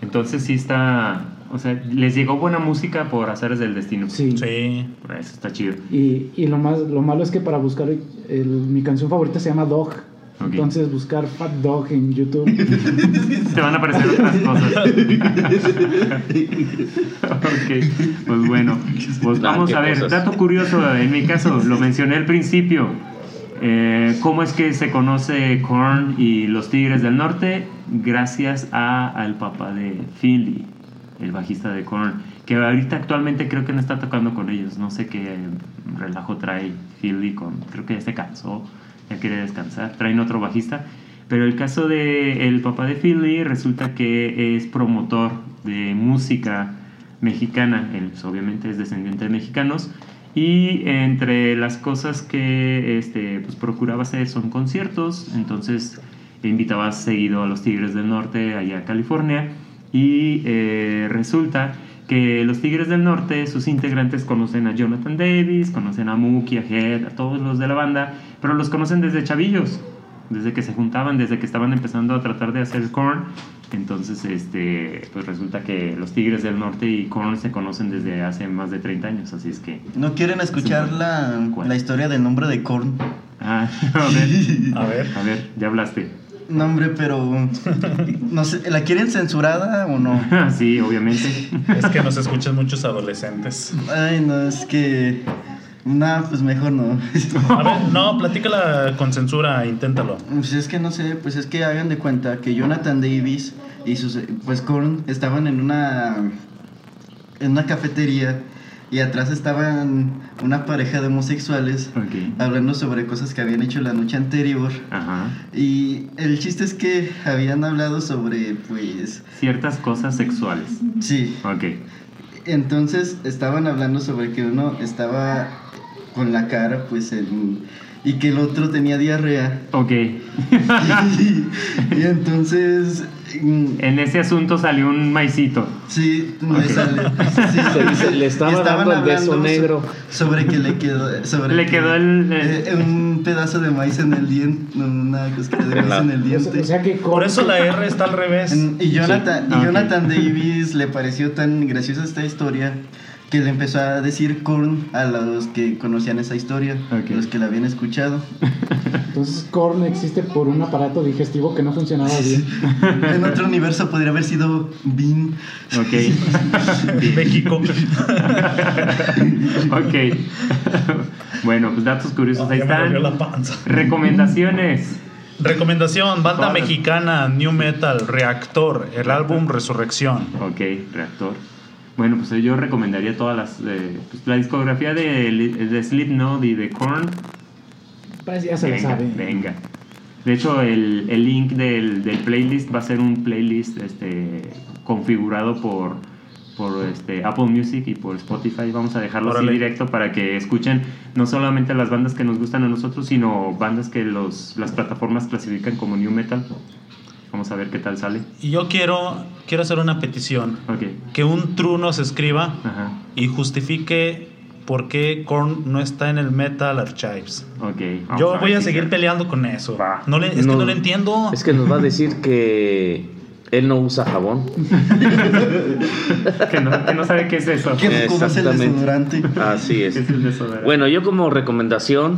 Entonces sí está. O sea, les llegó buena música por azares del destino. Sí. Sí. Eso está chido. Y, y lo, más, lo malo es que para buscar el- mi canción favorita se llama Dog. Ok. Entonces buscar Fat Dog en YouTube. Te van a aparecer otras cosas. ok, pues bueno. Pues vamos a ver, cosas. dato curioso, en mi caso, lo mencioné al principio. Eh, ¿Cómo es que se conoce Korn y los Tigres del Norte? Gracias a, al papá de Philly, el bajista de Korn, que ahorita actualmente creo que no está tocando con ellos. No sé qué relajo trae Philly con, creo que ya se cansó, ya quiere descansar. Traen otro bajista. Pero el caso de el papá de Philly resulta que es promotor de música mexicana, él pues, obviamente es descendiente de mexicanos Y entre las cosas que este, pues, procuraba hacer son conciertos, entonces invitaba seguido a los Tigres del Norte allá a California y eh, resulta que los Tigres del Norte, sus integrantes conocen a Jonathan Davis, conocen a Mookie, a Head, a todos los de la banda, pero los conocen desde chavillos, desde que se juntaban, desde que estaban empezando a tratar de hacer corn. Entonces, este, pues resulta que los Tigres del Norte y Korn se conocen desde hace más de 30 años, así es que... ¿No quieren escuchar la, ¿Cuál? la historia del nombre de Korn? Ah, a ver, A ver. a ver, ya hablaste. Nombre, pero no sé, ¿la quieren censurada o no? sí, obviamente. Es que nos escuchan muchos adolescentes. Ay, no, es que... Nah, pues mejor no. A ver, no, platícala con censura, inténtalo. Pues es que no sé, pues es que hagan de cuenta que Jonathan Davis y sus, pues Korn estaban en una, en una cafetería y atrás estaban una pareja de homosexuales Ok. hablando sobre cosas que habían hecho la noche anterior. Ajá. Y el chiste es que habían hablado sobre, pues, Ciertas cosas sexuales. sí, Ok. entonces estaban hablando sobre que uno estaba con la cara, pues, en, y que el otro tenía diarrea. Ok. y entonces, En ese asunto salió un maicito. sí, me Ok. sale. sí. Se le estaba estaban dando el beso negro. Sobre que le quedó, sobre Le que- quedó el- el- eh, un pedazo de maíz en el diente, una cosquilla de maíz la- en el diente. o sea que Por eso la R está al revés. En- Y Jonathan, Sí. y Ah. Jonathan Davis le pareció tan graciosa esta historia que le empezó a decir Korn a los que conocían esa historia, los que la habían escuchado. Entonces Korn existe por un aparato digestivo que no funcionaba bien. En otro universo podría haber sido Bean. Ok. México. ok. bueno, pues datos curiosos ahí me dolió están. la panza. Recomendaciones. Recomendación, banda mexicana, New Metal, Reactor, el álbum Resurrección. Ok, reactor. Bueno, pues yo recomendaría todas las. eh, pues, la discografía de, de Slipknot y de Korn. Pues ya se lo venga, sabe. venga. De hecho, el, el link del, del playlist va a ser un playlist este, configurado por, por este, Apple Music y por Spotify. Vamos a dejarlo así Órale. directo para que escuchen no solamente las bandas que nos gustan a nosotros, sino bandas que los, las plataformas clasifican como New Metal. Vamos a ver qué tal sale. Y yo quiero, quiero hacer una petición. Ok, Que un true nos escriba ajá, y justifique por qué Korn no está en el Metal Archives. ok. vamos Yo voy a seguir peleando con eso. Va. No le- es que No, no lo entiendo. Es que nos va a decir que él no usa jabón. que, no, que no sabe qué es eso. Que no conoce el Exactamente. desodorante. Así ¿Qué es. es el desodorante? Bueno, yo como recomendación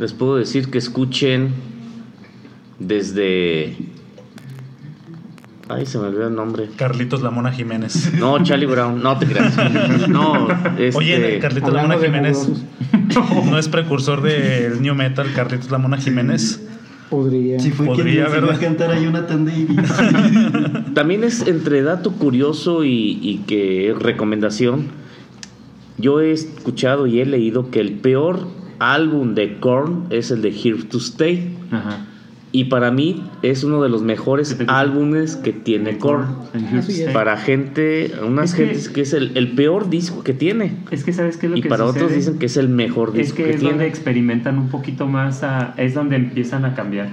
les puedo decir que escuchen desde... Ay, se me olvidó el nombre. Carlitos Lamona Jiménez. No, Charlie Brown, no te creas. No, este... Oye, Carlitos Lamona Jiménez no es precursor del New Metal, Carlitos Lamona Jiménez. Podría. Si fue quien Podría, a ¿verdad? cantar a Jonathan Davis. También es entre dato curioso y, y que recomendación. Yo he escuchado y he leído que el peor álbum de Korn es el de Here to Stay. Ajá. Y para mí es uno de los mejores álbumes que tiene Korn. Es. Para gente, unas Es que- gentes que es el, el peor disco que tiene. Es que sabes qué es lo Y que para otros dicen que es el mejor es disco que que, es donde experimentan un poquito más, a- es donde empiezan a cambiar.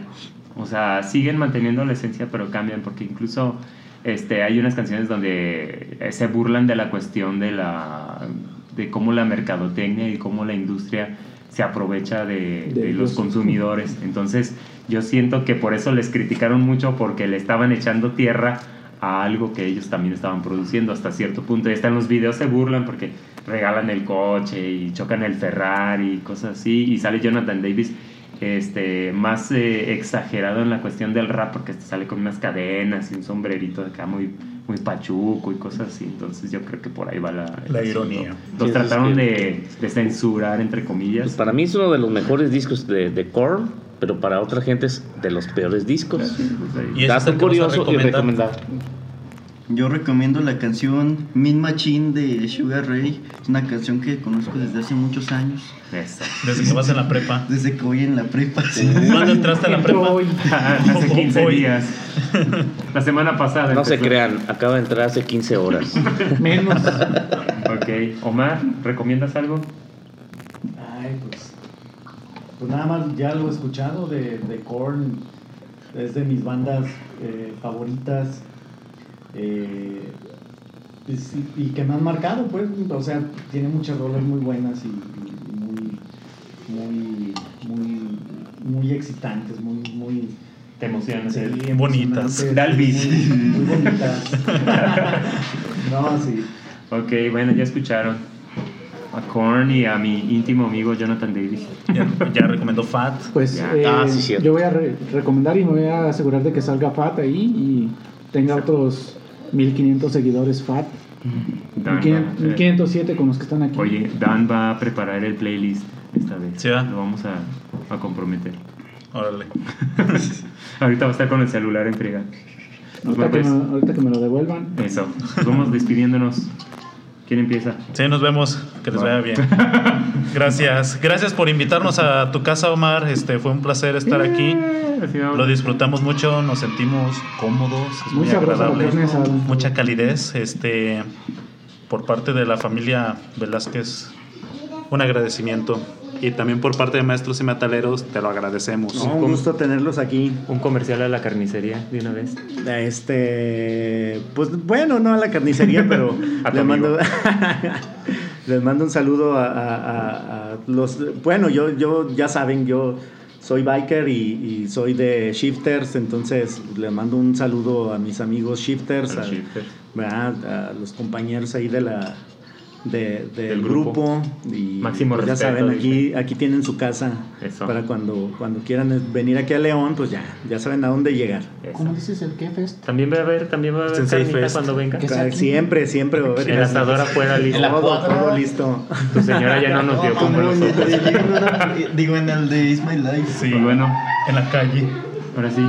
O sea, siguen manteniendo la esencia, pero cambian, porque incluso este, hay unas canciones donde eh, se burlan de la cuestión de la de cómo la mercadotecnia y cómo la industria se aprovecha de, De de los consumidores. Entonces, yo siento que por eso les criticaron mucho porque le estaban echando tierra a algo que ellos también estaban produciendo hasta cierto punto. Y hasta en los videos se burlan porque regalan el coche y chocan el Ferrari y cosas así. Y sale Jonathan Davis este, más eh, exagerado en la cuestión del rap porque sale con unas cadenas y un sombrerito de acá muy, muy pachuco y cosas así. Entonces yo creo que por ahí va la, ironía. Los Sí, trataron es que- de, de censurar, entre comillas. Pues para mí es uno de los mejores discos de, de Korn, pero para otra gente es de los peores discos. Pues ahí- Y ese es Dato curioso y recomendar. Yo recomiendo la canción Min Machine de Sugar Ray. Es una canción que conozco desde hace muchos años. Desde que vas en la prepa. Desde que voy en la prepa. sí. ¿Cuándo entraste a la prepa? Hoy. hace 15 Hoy. días. La semana pasada. No se crean, acaba de entrar hace 15 horas. Menos. Ok. Omar, ¿recomiendas algo? Ay, pues. Pues nada más ya lo he escuchado de, de Korn. Es de mis bandas eh, favoritas. Eh, y, que me han marcado, pues. O sea, tiene muchas rolas muy buenas y, y muy, muy, muy, muy excitantes, muy, muy. Te emocionas. sí, ¿eh? Bonitas. Dalvis. Muy, muy bonitas. no, sí. Ok, bueno, ya escucharon a Korn y a mi íntimo amigo Jonathan Davis. Ya, ya recomendó Fat. Pues eh, Ah, sí, yo voy a re- recomendar y me voy a asegurar de que salga FAT ahí y tenga otros 1500 seguidores FAT. Dan va- 1500 eh, 1507 con los que están aquí. Oye, Dan va a preparar el playlist esta vez. Sí, ¿va? Lo vamos a, a comprometer. Órale. Ahorita va a estar con el celular en friega. ahorita, que ahorita que me lo devuelvan. Eso. Pues vamos despidiéndonos. ¿Quién empieza? Sí, nos vemos. Que les vaya bien. Gracias. Gracias por invitarnos a tu casa, Omar. Este, fue un placer estar aquí. Lo disfrutamos mucho, nos sentimos cómodos, es muy, agradable, mucha calidez, este, por parte de la familia Velázquez, un agradecimiento y también por parte de maestros y metaleros te lo agradecemos. No, un gusto tenerlos aquí. Un comercial a la carnicería de una vez. Este, pues bueno, no a la carnicería, pero A tu les amigo. mando, les mando un saludo a, a- a- a los, bueno, yo, yo ya saben, yo soy biker y, y soy de shifters, entonces les mando un saludo a mis amigos shifters, a, shifter. ¿verdad? a los compañeros ahí de la de- del Del grupo. grupo. y Máximo pues ya saben aquí aquí tienen su casa Eso. para cuando cuando quieran venir aquí a León pues ya ya saben a dónde llegar Eso. ¿Cómo dices el qué fest? También va a haber, también va a haber Sensei carnita Fest. cuando venga. Siempre siempre va a haber El asador afuera listo. todo, todo listo Tu señora ya no nos dio como No, nosotros. Digo, en el de Is My Life. Sí, bueno, en la calle. ahora sí.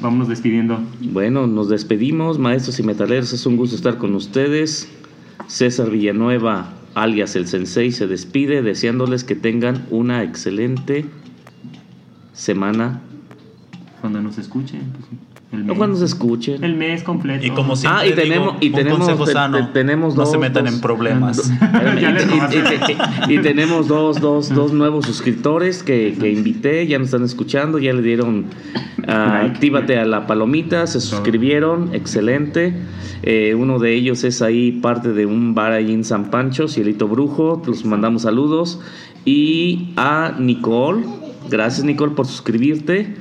Vámonos despidiendo. Bueno, nos despedimos, maestros y metaleros. Es un gusto estar con ustedes. César Villanueva, alias el Sensei, se despide deseándoles que tengan una excelente semana. Cuando nos escuchen. pues, el O cuando se escuchen. El mes completo. Y como siempre Ah, y tenemos- digo, y tenemos- un consejo te- sano, te- tenemos no se metan dos- en problemas. Y, les y- robaste. y- y- y tenemos dos, dos, dos nuevos suscriptores que, que invité, ya nos están escuchando, ya le dieron ah, Like. actívate a la palomita, se suscribieron, excelente. Eh, uno de ellos es ahí parte de un bar ahí en San Pancho, Cielito Brujo, los mandamos saludos. Y a Nicole, gracias Nicole por suscribirte.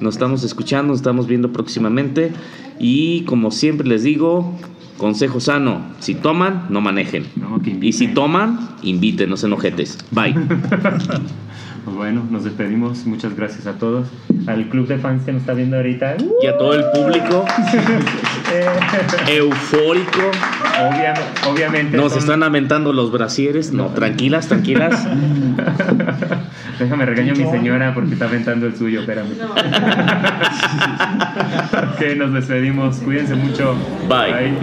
Nos estamos escuchando, nos estamos viendo próximamente. Y como siempre les digo, consejo sano: si toman, no manejen. No, Y si inviten. toman, invítenos enojetes. Bye. Pues bueno, nos despedimos. Muchas gracias a todos. Al club de fans que nos está viendo ahorita. Y a todo el público eufórico. Obviamente, obviamente Nos son- están aventando los brasieres. No, tranquilas, tranquilas. Déjame regaño a mi señora porque está aventando el suyo, espérame. ok, nos despedimos. Cuídense mucho. Bye.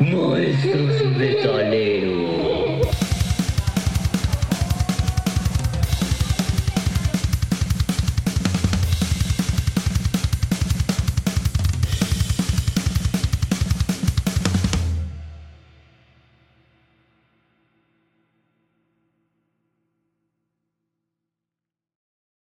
Maestros metalero.